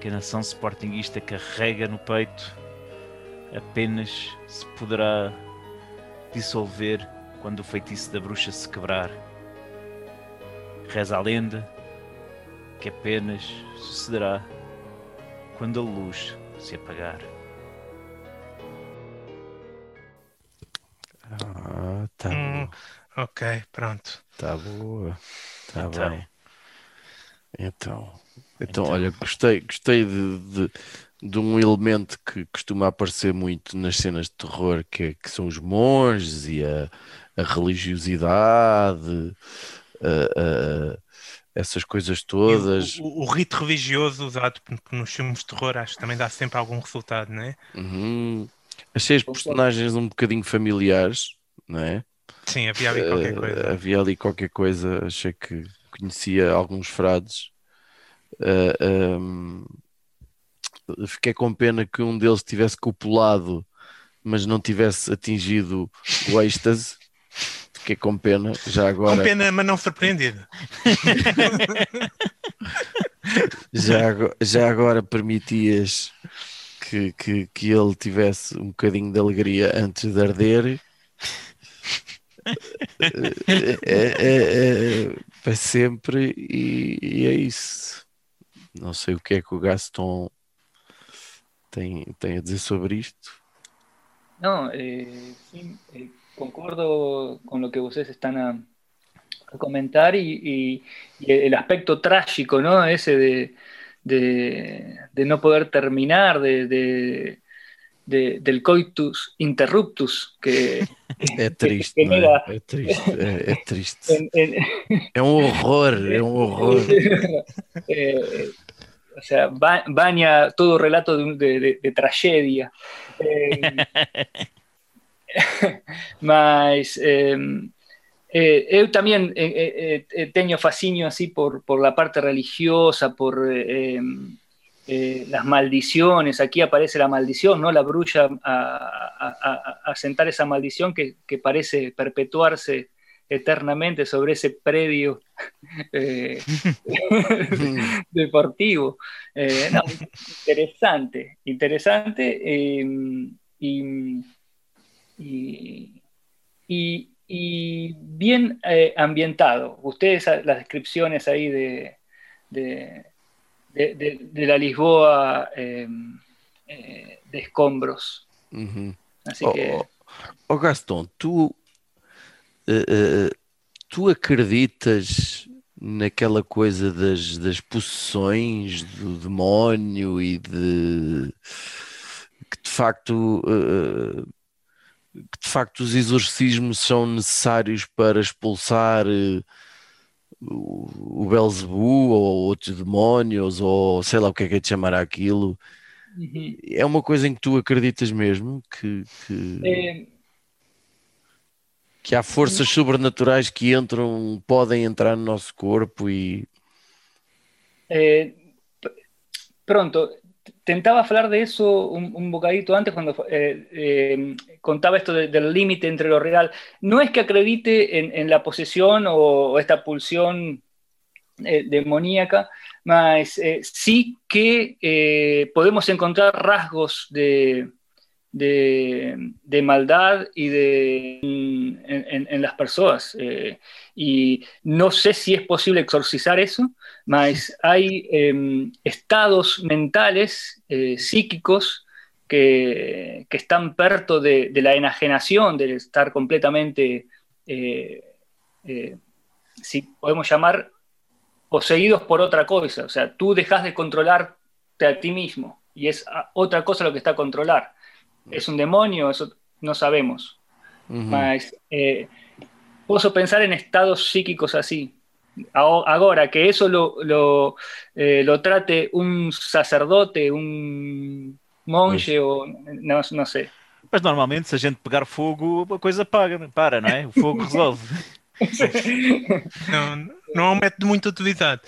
que a nação sportinguista carrega no peito apenas se poderá dissolver quando o feitiço da bruxa se quebrar. Reza a lenda que apenas sucederá quando a luz se apagar. Ah, tá Hum, ok, pronto. Tá boa. Tá Então. bem. Então, então, olha, gostei, gostei de, de, de um elemento que costuma aparecer muito nas cenas de terror, que, é- que são os monges e a, a religiosidade, a- a- essas coisas E o- todas. O, o rito religioso usado nos filmes de terror acho que também dá sempre algum resultado, não é? Uhum. Achei as personagens um bocadinho familiares, não é? Sim, havia ali qualquer coisa. havia ali qualquer coisa, achei que conhecia alguns frades. Eh, ehm, fiquei com pena que um deles tivesse copulado, mas não tivesse atingido o êxtase. Fiquei com pena, já Com agora, pena, mas não surpreendido. já, ago- já agora permitias que, que, que ele tivesse um bocadinho de alegria antes de arder. é, é, é, para sempre e, e é isso. Não sei o que que o Gaston tem, a dizer sobre isto. No, eh, sí, eh, concuerdo con lo que ustedes están a, comentar y, y el aspecto trágico, ¿no? Ese de, de- no poder terminar, de- de- del coitus interruptus, que, É triste, não genera- é? É triste, é, é triste. en- en- É um horror, é um horror. Eh, o sea, ba- baña todo relato de, un- de- de- tragedia. Eh, mas eh, eh, eu también eh, eh, eh, teño fascinio así por, por la parte religiosa, por eh, eh, las maldiciones. Aquí aparece la maldición, ¿no? La brulla a, a- a- a sentar esa maldición que, que parece perpetuarse eternamente sobre ese predio eh, deportivo. Eh, no, interesante, interesante eh, y, y- y- y bien eh, ambientado. Ustedes, las descripciones ahí de, de, de- de- de la Lisboa eh, eh, de escombros. Uhum. Oh, que... oh, oh, Gaston, tu, eh, eh, tu acreditas naquela coisa das, das possessões do demónio e de que de facto eh, que de facto os exorcismos são necessários para expulsar eh, o, o Belzebu ou outros demónios ou sei lá o que é que é de chamar aquilo Ujú. é uma coisa em que tu acreditas mesmo que, que, Eh, que há forças sobrenaturais que entram, podem entrar no nosso corpo e p- pronto, tentaba hablar de eso un, un bocadito antes cuando eh, eh, contaba esto de- del límite entre lo real. No es que acredite en, en la posesión o, o esta pulsión eh, demoníaca, mas eh, sí que eh, podemos encontrar rasgos de, de, de maldad y de, en, en- en las personas. eh, y no sé si es posible exorcizar eso, mas hay eh, estados mentales, eh, psíquicos, que, que están perto de, de la enajenación, de estar completamente, eh, eh, si podemos llamar, poseídos por otra cosa. O sea, tú dejas de controlarte a ti mismo y es a- otra cosa lo que está a controlar. ¿Es un demonio? Eso no sabemos. Uhum. Mas eh, posso pensar en estados psíquicos así. Ahora, que eso lo, lo, eh, lo trate un sacerdote, un monje o no, no sé. Mas normalmente, se a gente pegar fogo, a coisa paga, para, não é? O fogo resolve. Não, não é um método muito utilizado.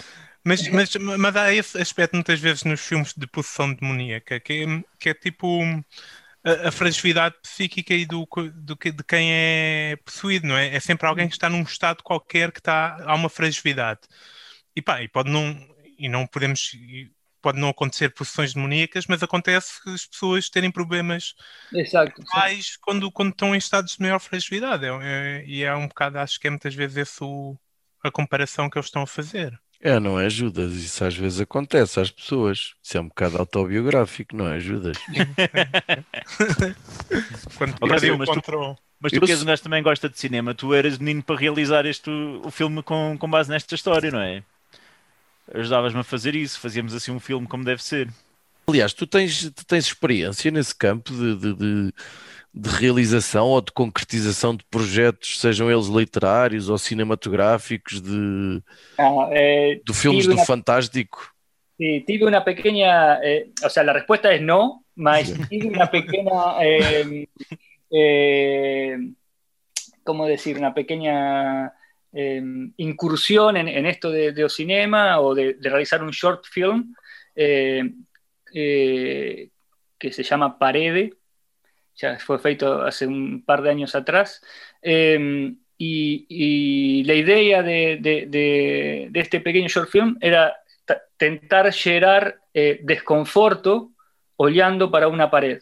Mas, mas, mas há esse aspecto muitas vezes nos filmes de possessão demoníaca, que é, que é tipo a, a fragilidade psíquica e do, do que- de quem é possuído, não é? É sempre alguém que está num estado qualquer que está, há uma fragilidade. E pá, e pode não, e não podemos, pode não acontecer possessões demoníacas, mas acontece as pessoas terem problemas Exacto. sí. mais quando, quando estão em estados de maior fragilidade. É- é- e é um bocado, acho que é muitas vezes esse o- a comparação que eles estão a fazer. É, não é Judas, isso às vezes acontece às pessoas. Isso é um bocado autobiográfico, não é Judas? Quando Ok, perdem sim, o mas tu- controle. Mas tu Eu que és um que também gosta de cinema, tu eras menino para realizar este, o filme com, com base nesta história, não é? Ajudavas-me a fazer isso, fazíamos assim um filme como deve ser. Aliás, tu tens, tu tens experiência nesse campo de, de, de- de realização ou de concretização de projetos, sejam eles literários ou cinematográficos, de, Ah, eh, de filmes do Fantástico. sí, tive una pequeña, eh, o sea, la respuesta es no, mas tive una pequeña, eh, eh, ¿cómo decir? Eh, incursión en, esto de, de o de, realizar un short film eh, eh, que se llama Parede, ya fue feito hace un par de años atrás. Eh, y, la idea de, de- este pequeño short film era ta- tentar gerar eh, desconforto olhando para una pared.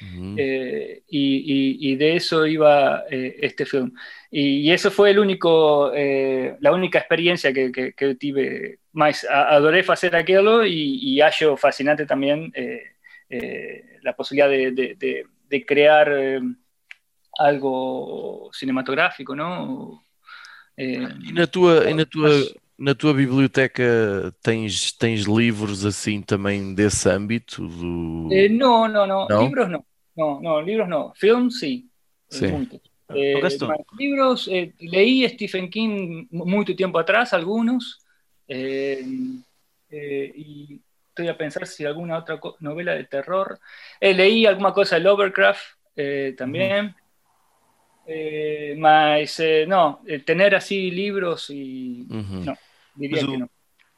Uhum. Eh, y, y- y de eso iba eh, este film. Y, y eso fue el único, eh, la única experiencia que, que, que tuve. Más adoré hacer aquello y, hallo fascinante también eh, eh, la posibilidad de, de- de- de crear eh, algo cinematográfico, ¿no? Eh, E na tua, e na tua, mas- na tua biblioteca tens, tens livros assim também desse âmbito? Do... eh, no, no, no, ¿No? libros no. No, no, libros no. Film sí. eh, Sí. Eh, más libros, eh, leí Stephen King mu- mucho tiempo atrás, algunos, eh, eh, y estoy a pensar si alguna otra novela de terror. Eh, leí alguna cosa de Lovecraft eh, también. Eh, mas, eh, no, eh, tener así libros y... Uhum. No, diría Mas que o- no.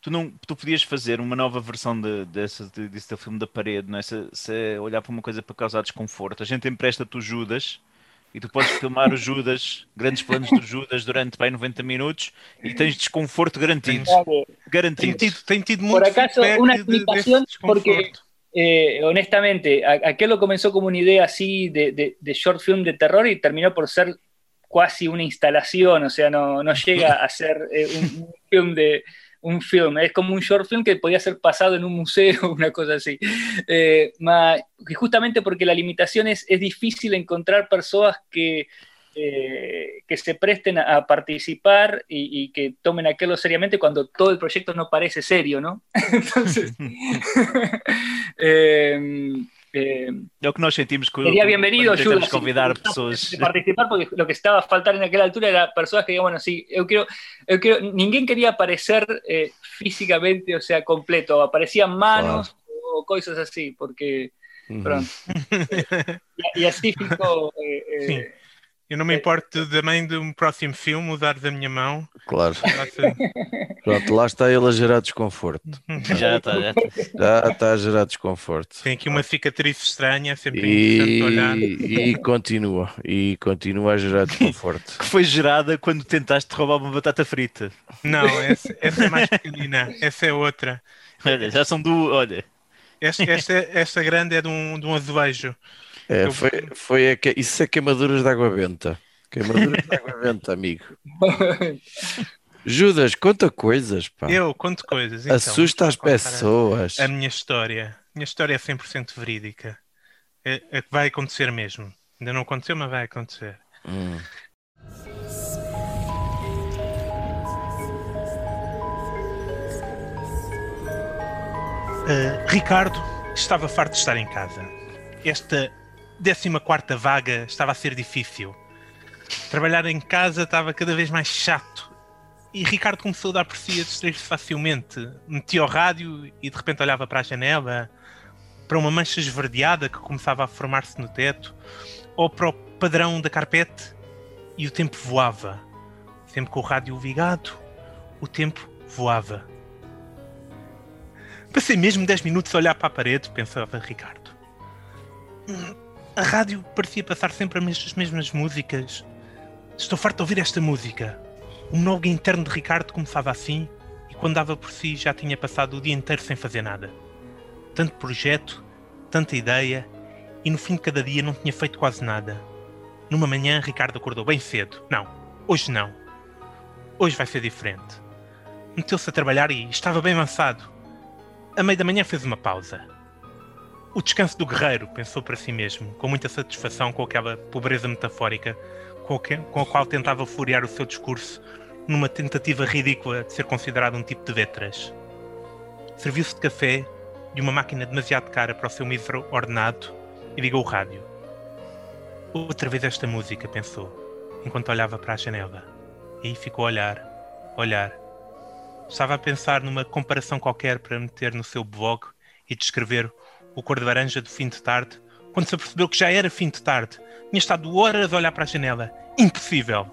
Tu, não, tu podias fazer uma nova versão de, desse, de- desse teu filme da parede, não é? Se, se olhar para uma coisa para causar desconforto, a gente empresta-te o Judas e tu podes filmar o Judas, grandes planos do Judas durante bem 90 minutos e tens desconforto garantido. Vale. Tem Garantido. tido, tem tido Por muito acaso, de- explicación, desse desconforto. porque eh, honestamente, aquello comenzó como una idea así de, short film de terror y terminó por ser casi una instalación, o sea, no, llega a ser eh, un, film es como un short film que podía ser pasado en un museo, una cosa así. Eh, justamente porque la limitación es, es difícil encontrar personas que, eh, que se presten a, a participar y, y que tomen aquello seriamente cuando todo el proyecto no parece serio, ¿no? Entonces, eh, eh, É o que nós sentimos sería bienvenido, Judas, convidar pessoas. participar, porque lo que estaba a faltar en aquella altura era personas que digan, bueno, sí, yo quiero, yo quiero, ninguém quería aparecer eh, físicamente, o sea, completo, aparecían manos o cosas así, porque, Uhum. pronto. y, y así ficó. eh, eh. Eu não me importo também de um próximo filme usar da minha mão. Claro. Pronto, lá está ele a gerar desconforto. Já está, já está. Já está a gerar desconforto. Tem aqui uma cicatriz estranha, é sempre interessante olhar. E, e continua, e continua a gerar desconforto. Que foi gerada quando tentaste roubar uma batata frita. Não, essa, essa é mais pequenina, essa é outra. Olha, já são duas. Olha, Esta, esta, esta grande é de um, de um azulejo. É, foi, foi a, isso é queimaduras de água benta. Queimaduras de água benta, amigo. Judas, conta coisas, pá. Eu conto coisas. Então, Assusta as pessoas. A, minha história. A minha história é 100% verídica. É, é, vai acontecer mesmo. Ainda não aconteceu, mas vai acontecer. Hum. Uh, Ricardo estava farto de estar em casa. Esta 14 vaga estava a ser difícil. Trabalhar em casa estava cada vez mais chato. E Ricardo começou a dar por si a distrair-se facilmente. Metia o rádio e de repente olhava para a janela, para uma mancha esverdeada que começava a formar-se no teto, ou para o padrão da carpete, e o tempo voava. Sempre com o rádio ligado, o tempo voava. Passei mesmo 10 minutos a olhar para a parede, pensava Ricardo. A rádio parecia passar sempre as mesmas músicas. Estou farto de ouvir esta música. O monólogo interno de Ricardo começava assim, e quando dava por si já tinha passado o dia inteiro sem fazer nada. Tanto projeto, tanta ideia, e no fim de cada dia não tinha feito quase nada. Numa manhã, Ricardo acordou bem cedo. Não, hoje não. Hoje vai ser diferente. Meteu-se a trabalhar e estava bem avançado. A meio da manhã fez uma pausa. O descanso do guerreiro, pensou para si mesmo, com muita satisfação com aquela pobreza metafórica com, a qual tentava florear o seu discurso numa tentativa ridícula de ser considerado um tipo de letras. Serviu-se de café de uma máquina demasiado cara para o seu mísero ordenado e ligou o rádio. Outra vez esta música, pensou, enquanto olhava para a janela. E aí ficou a olhar, olhar, Estava a pensar numa comparação qualquer para meter no seu blog e descrever o cor de laranja do fim de tarde, quando se apercebeu que já era fim de tarde. Tinha estado horas a olhar para a janela. Impossível!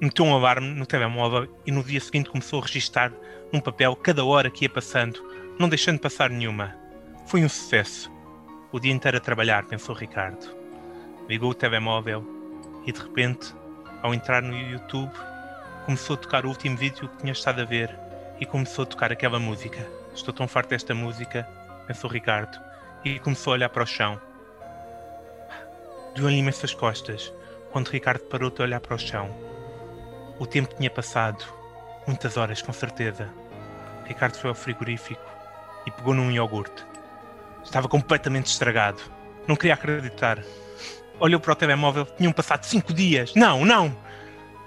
Meteu um alarme no telemóvel e no dia seguinte começou a registar num papel cada hora que ia passando, não deixando passar nenhuma. Foi um sucesso. O dia inteiro a trabalhar, pensou Ricardo. Ligou o telemóvel e de repente, ao entrar no YouTube, começou a tocar o último vídeo que tinha estado a ver e começou a tocar aquela música. Estou tão farto desta música, pensou Ricardo, e começou a olhar para o chão. Doeu-lhe imensas costas quando Ricardo parou de olhar para o chão. O tempo tinha passado, muitas horas com certeza. Ricardo foi ao frigorífico e pegou num iogurte. Estava completamente estragado. Não queria acreditar. Olhou para o telemóvel, tinham passado cinco dias. Não, não!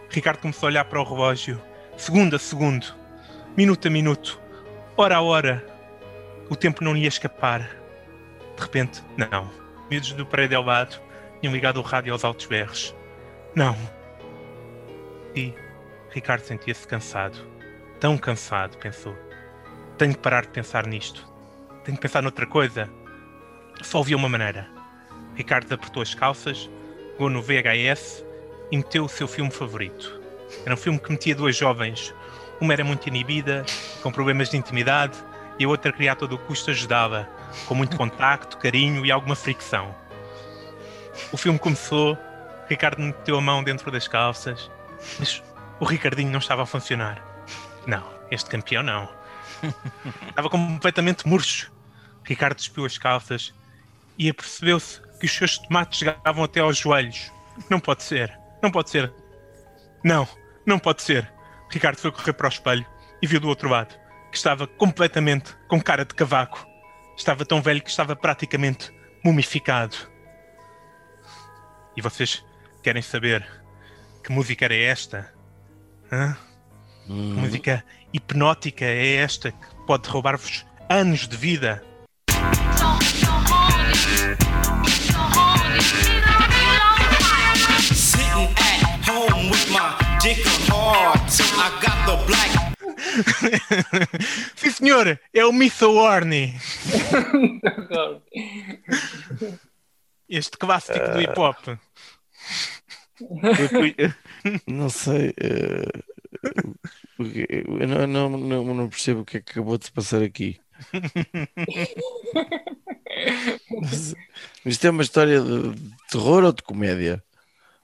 Ricardo começou a olhar para o relógio, segundo a segundo, minuto a minuto, hora a hora. O tempo não ia escapar. De repente, não. Miúdos do prédio ao lado tinham ligado o rádio aos altos berros. Não. E Ricardo sentia-se cansado. Tão cansado, pensou. Tenho que parar de pensar nisto. Tenho que pensar noutra coisa. Só havia uma maneira. Ricardo apertou as calças, pegou no VHS e meteu o seu filme favorito. Era um filme que metia duas jovens. Uma era muito inibida, com problemas de intimidade, e a outra queria a todo custo ajudá-la, com muito contacto, carinho e alguma fricção. O filme começou, Ricardo meteu a mão dentro das calças, mas o Ricardinho não estava a funcionar. Não, este campeão não. estava completamente murcho. Ricardo despiu as calças e apercebeu-se que os seus tomates chegavam até aos joelhos. Não pode ser. Não pode ser. Não, não pode ser. Ricardo foi correr para o espelho e viu do outro lado, que estava completamente com cara de cavaco. Estava tão velho que estava praticamente mumificado. E vocês querem saber que música era esta? Hã? Hum. Que música hipnótica é esta que pode roubar-vos anos de vida? Sitting at home with my dick hard, so I got the black Sim, senhor, é o Missa Warney, este clássico do hip hop. Não sei. que- eu não, não, não, não percebo o que é que acabou de se passar aqui. Mas, isto é uma história de terror ou de comédia?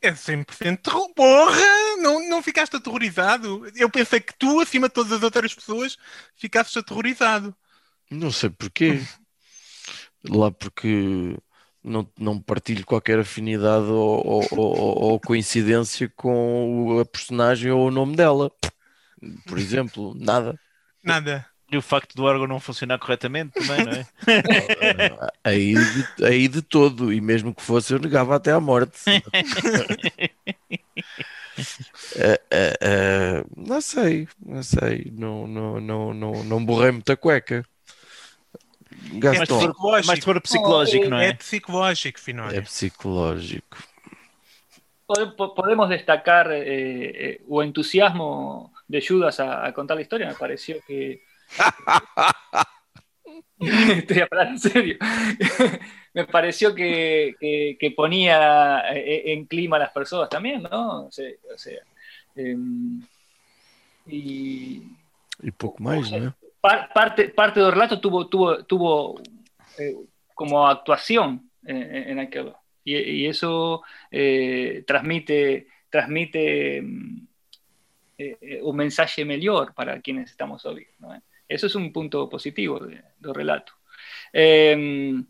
É 100% terror. Porra! Não, não ficaste aterrorizado? Eu pensei que tu, acima de todas as outras pessoas, ficasses aterrorizado. Não sei porquê. Lá porque não, não partilho qualquer afinidade ou, ou- ou- ou coincidência com o- a personagem ou o nome dela. Por exemplo, nada. Nada. E o facto do órgão não funcionar corretamente também, não é? Aí de, aí de todo, e mesmo que fosse, eu negava até à morte. Eh, eh, eh, não sei, não sei, não, não, não, não, não borrei muita cueca. É Mas se Gastão, for, psicológico. não É é? psicológico, Finório. é psicológico. Pode- po- Podemos destacar eh, eh, o entusiasmo de Judas a, a contar la historia. Me pareció que. Estoy hablando en serio. Me pareció que, que- que ponía eh, en clima a las personas también, ¿no? O sea, o sea, em, y mais, não é? par- parte, parte del relato tuvo, tuvo, tuvo eh, como actuación en, en aquello. Y, y eso eh, transmite, transmite eh, eh, un mensaje mejor para quienes estamos ouvindo. ¿no? Eso es un punto positivo de- del relato. Eh,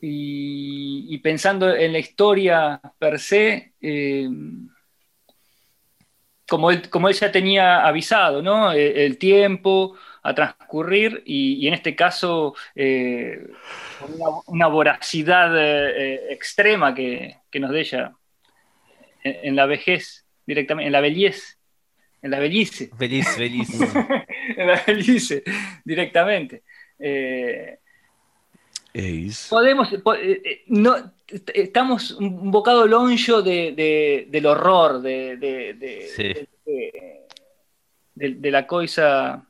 y, y pensando en la historia per se, eh, como él, como él ya tenía avisado, ¿no? El, el tiempo a transcurrir y, y en este caso eh, una, una voracidad eh, eh, extrema que, que nos deja en, en la vejez directamente, en la vellez, en la vellice, Velhice, velhice. en la vellice directamente. Eh, podemos, po- eh, eh, no, est- estamos un bocado longe de, de- del horror, de, de, de- Sí. de- de- de- de la coisa.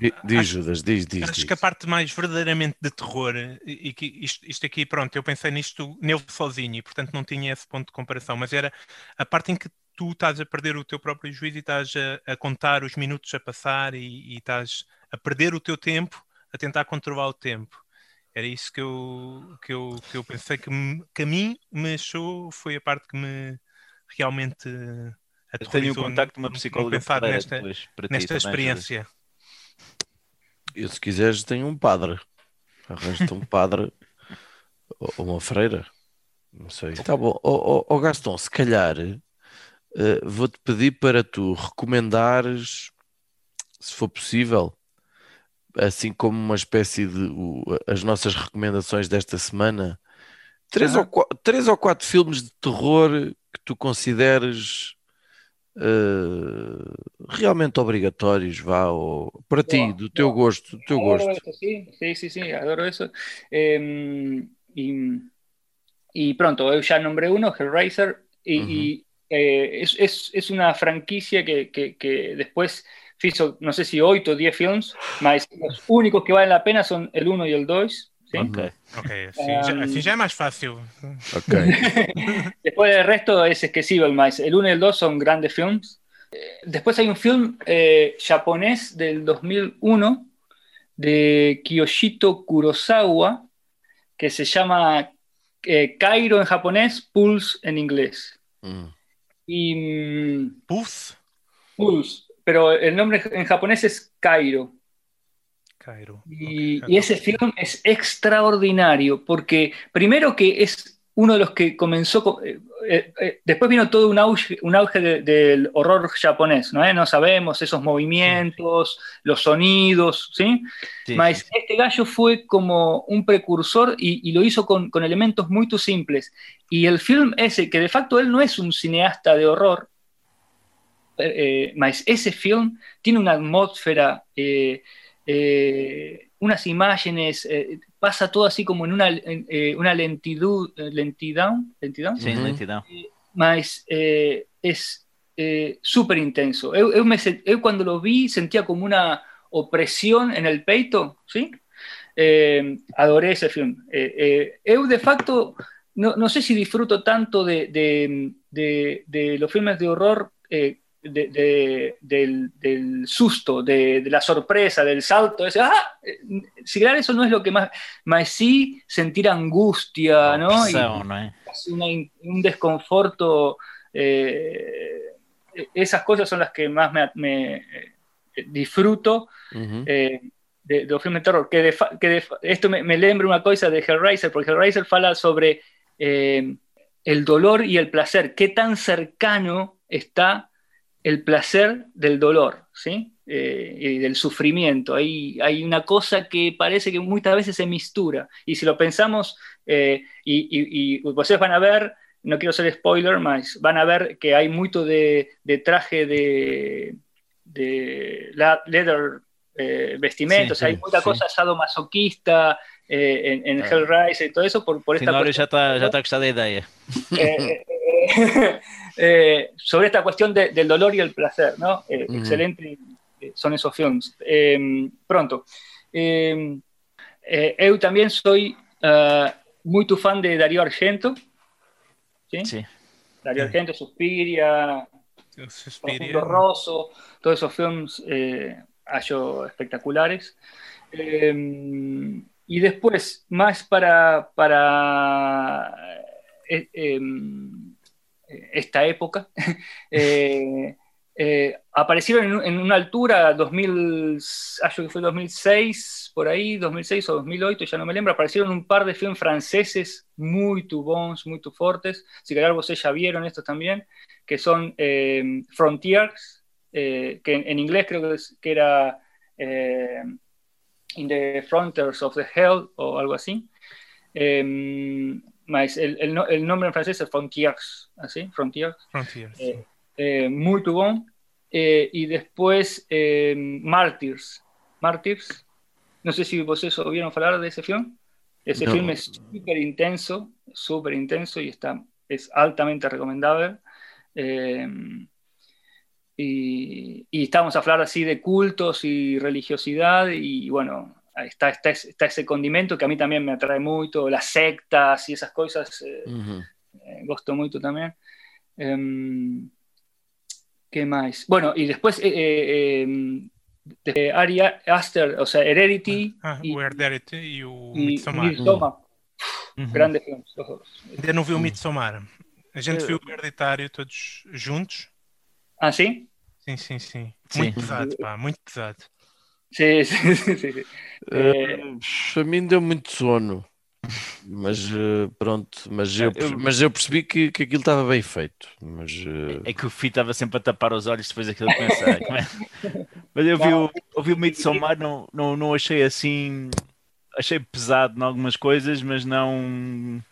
Di- Diz, Judas, diz, diz. Acho diz. que a parte mais verdadeiramente de terror, e e que isto, isto aqui, pronto, eu pensei nisto nele sozinho e portanto não tinha esse ponto de comparação, mas era a parte em que tu estás a perder o teu próprio juízo e estás a, a contar os minutos a passar e, e estás a perder o teu tempo a tentar controlar o tempo. Era isso que eu, que eu, que eu pensei que, me- que a mim me achou, foi a parte que me realmente Eu tenho aterrorizou contacto de uma psicóloga nesta, depois para ti nesta Judas. Eu, se quiseres, tenho um padre. Arranja-te um padre ou uma freira. Não sei. Tá bom. Ó ó, Gaston, se calhar eh, vou-te pedir para tu recomendares, se for possível, assim como uma espécie de o- as nossas recomendações desta semana, três, Aham. ou, três ou quatro filmes de terror que tu consideres eh, realmente obrigatórios, vá, ou, para ti, do teu boa. gosto, do teu Adoro gosto. sí, sí, sí, sí, adoro eso. Eh, y, y pronto, yo ya nombré uno, Hellraiser, y, Ujú. y, eh, es, es, es una franquicia que, que, que después hizo, no sé si 8 o 10 films, mas los únicos que valen la pena son el 1 y el 2. ¿Sí? Ok. Ok, assim, já, Um, assim já é mais fácil. Ok. Después del resto es esquecible, mas el 1 y el 2 son grandes films. Eh, Después hay un film eh, japonés del 2001 de Kiyoshito Kurosawa que se llama eh, Cairo en japonés, Pulse en inglés. Y mm, Pulse? Pulse, pero el nombre en japonés es Cairo. Cairo. Y, Ok, y ese film es extraordinario porque primero que es uno de los que comenzó, co- eh, eh, eh, después vino todo un auge, un auge de- del horror japonés, ¿no? ¿Eh? No sabemos esos movimientos, los sonidos, ¿sí? Sim, Mas sim, este gallo fue como un precursor y, y lo hizo con, con elementos muy simples. Y el film ese, que de facto él no es un cineasta de horror, eh, eh, mas ese film tiene una atmósfera, eh, eh, unas imágenes, eh, pasa todo así como en una, en, eh, una lentitud, eh, lentidão, lentidão? sim, Uhum. lentidão. mas eh, es eh, súper intenso. Eu, eu me sen- eu cuando lo vi sentía como una opresión en el peito, ¿sí? Eh, adoré ese film. Eh, eh, eu de facto no, no sé si disfruto tanto de, de- de- de los filmes de horror, eh, de- de- del, del susto, de, de la sorpresa, del salto, ese, ¡ah! Eh, eso no es lo que más, más sí sentir angustia, ¿no? Y- casi una in- un desconforto. eh, esas cosas son las que más me, me, eh, disfruto eh, de, los filmes de terror. Que, esto me, me lembra una cosa de Hellraiser, porque Hellraiser fala sobre eh, el dolor y el placer, qué tan cercano está el placer del dolor, ¿sí? Eh, y del sufrimiento. Hay, hay una cosa que parece que muchas veces se mistura. Y si lo pensamos, eh, y, y, y ustedes van a ver, no quiero ser spoiler, mas van a ver que hay mucho de, de traje de, de la- leather eh, Sí, sea, hay mucha sí. cosa sadomasoquista eh, en, en. Hellraiser y todo eso por, por esta Finório já cuestión, está já tá a gostar da ideia. eh, eh, eh, sobre esta cuestión de- del dolor y el placer, ¿no? Eh. Excelente son esos films. Eh, pronto. Eh, eh, eu también soy ah, muy tu fan de Darío Argento. ¿sí? Sim. Darío Argento, Suspiria, suspiria. Rosso, todos esos films eh, hallo espectaculares. Eh, y después, más para, para eh, eh, esta época, eh, eh, aparecieron en, un- en una altura, 2000, acho que fue 2006, por ahí, 2006 o 2008, ya no me lembro, aparecieron un par de films franceses muy tu bons, muy tu fortes, si querés vos ya vieron estos también, que son eh, Frontiers, que en, inglés creo que, era In the Frontiers of the Hell o algo así. Eh, mas el, el no- el nombre en francés es Frontiers, así, Frontiers. Frontiers. Eh, eh, muy tubón. Eh, y después eh, Martyrs. Martyrs. No sé si vosotros vieron hablar de ese film. Ese No. film es súper intenso, súper intenso y está, es altamente recomendable. Eh, y, y estamos a hablar así de cultos y religiosidad y bueno, ahí está, está, ese- está ese condimento que a mí también me atrae mucho, las sectas y esas cosas. eh, Uhum. eh, gosto mucho también. Em, ¿Qué más? Bueno, y después eh, eh, em, de Ari Aster, o sea, Heredity Ah, y, o Heredity y Midsommar. Midsommar. Uhum. Grandes filmes, los dos. Ainda não viu o Midsommar. A gente Eu- viu o Hereditário todos juntos. ¿Ah, sí? Sim, sim, sim. Sim. Muito pesado, pá, muito pesado. Sí, sí. sí, sí. Eh, Uh, a mim deu muito sono. Mas eh, pronto, mas eu, Eu- mas eu percebi que, que aquilo estava bem feito. Mas eh, É que o Fi estava sempre a tapar os olhos depois daquilo que começar. Mas eu vi o, eu vi o Midsommar, não, não, não achei assim. Achei pesado em algumas coisas, mas não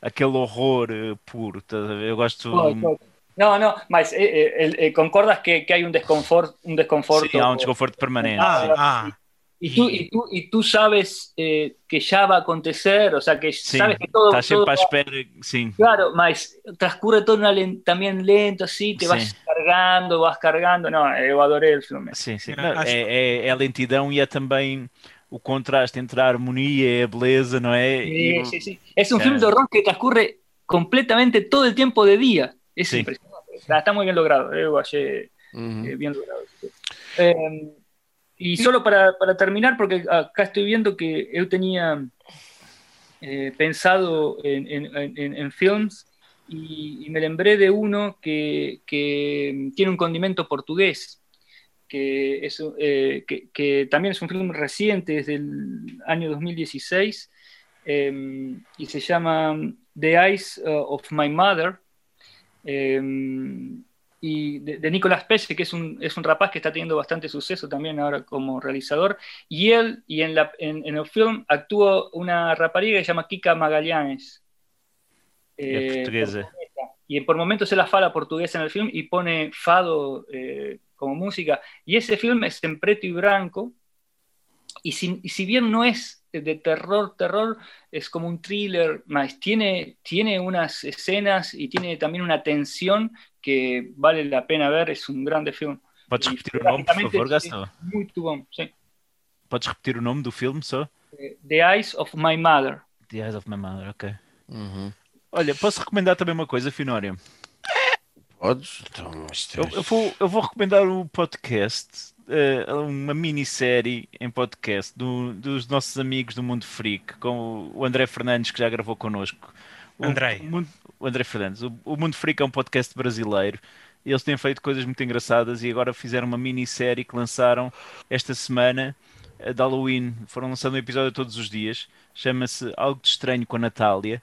aquele horror puro. ver? Eu gosto. Pois, pois. No, no, mas eh, eh, eh, concordas que, que hay un desconfort, un desconforto. Sim, há um desconforto permanente. Ah, sim. ah. Y tú, y tú, y tú sabes eh, que ya va a acontecer, o sea, que Sim, sabes que todo, todo va-. Sim, Claro, mas transcurre todo una len- también lento, así, te Sí. vas cargando, vas cargando. No, eu adorei el filme. sim, sim. É, Não, é, é, é a lentidão e é também o contraste entre a harmonia e a beleza, não é? Sí, E- sí, sí. Es un Eh. film de horror que transcurre completamente todo el tiempo de día. Es Sí. impresionante. Está, está muy bien logrado. Uhum. eh, bien logrado. Eh, y solo para, para terminar, porque acá estoy viendo que eu tenía eh, pensado en, en- en- en films y, y me lembré de uno que, que tiene un condimento portugués, que, es, eh, que, que también es un film reciente, es del año 2016, eh, y se llama The Eyes of My Mother. Eh, y de, de Nicolas Pesce, que es un, es un rapaz que está teniendo bastante suceso también ahora como realizador, y él, y en, la, en, en el film actúa una rapariga que se llama Kika Magallanes. Portuguesa. Y por momentos él fala portuguesa en el film y pone fado eh, como música. Y ese film es en preto y blanco. Y si, y si bien no es de terror, terror, es como un thriller, más tiene, tiene unas escenas y tiene también una tensión que vale la pena ver. Es un grande film. Podes Y repetir o nome, por favor, es Muy bom, sí. Podes repetir o nome do filme só? Eh, The Eyes of My Mother. The Eyes of My Mother, ok. Uhum. Olha, posso recomendar também uma coisa, Finório? Podes? Então, é- Eu, eu vou, eu vou recomendar o podcast, eh, uma minissérie em podcast do- dos nossos amigos do Mundo Freak, com o André Fernandes, que já gravou connosco. O, André. O, Mundo- o André Fernandes. O, o Mundo Freak é um podcast brasileiro e eles têm feito coisas muito engraçadas e agora fizeram uma minissérie que lançaram esta semana eh, de Halloween. Foram lançando um episódio todos os dias. Chama-se Algo de Estranho com a Natália.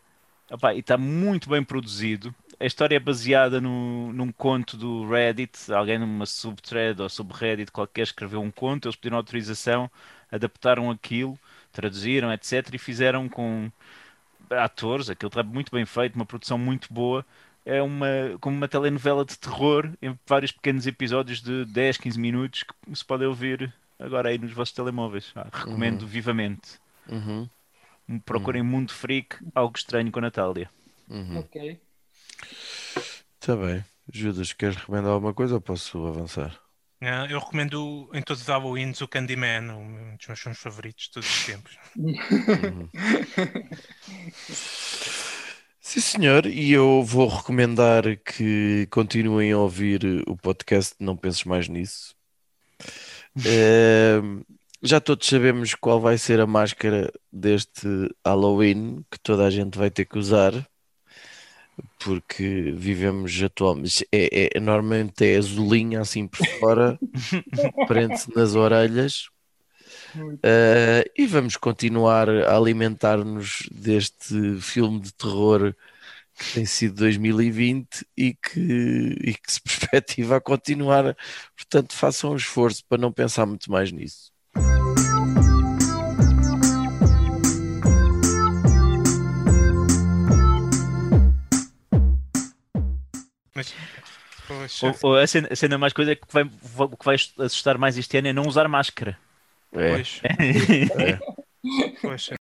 Epá, e está muito bem produzido. A história é baseada no, num conto do Reddit. Alguém numa subthread ou subreddit qualquer escreveu um conto, eles pediram autorização, adaptaram aquilo, traduziram, etc. E fizeram com atores, aquilo está muito bem feito, uma produção muito boa. É uma, como uma telenovela de terror, em vários pequenos episódios de 10, 15 minutos que se podem ouvir agora aí nos vossos telemóveis. Ah, recomendo vivamente. Uhum. Procurem Mundo Freak, algo estranho com a Natália. Ok. Está bem. Judas, queres recomendar alguma coisa ou posso avançar? Ah, Eu recomendo em todos os Halloweens o Candyman, um dos meus filmes favoritos de todos os tempos. Sim, senhor, e eu vou recomendar que continuem a ouvir o podcast Não Penses Mais Nisso. Ehm, já todos sabemos qual vai ser a máscara deste Halloween que toda a gente vai ter que usar, porque vivemos atualmente. É, é- normalmente é azulinha assim por fora, prende-se nas orelhas. Uh, e vamos continuar a alimentar-nos deste filme de terror que tem sido 2020 e que, e que se perspectiva a continuar. Portanto, façam um esforço para não pensar muito mais nisso. Mas, poxa, Ou, ou a, cena, a cena mais coisa é que vai, o que vai assustar mais este ano é não usar máscara. É. pois, poxa.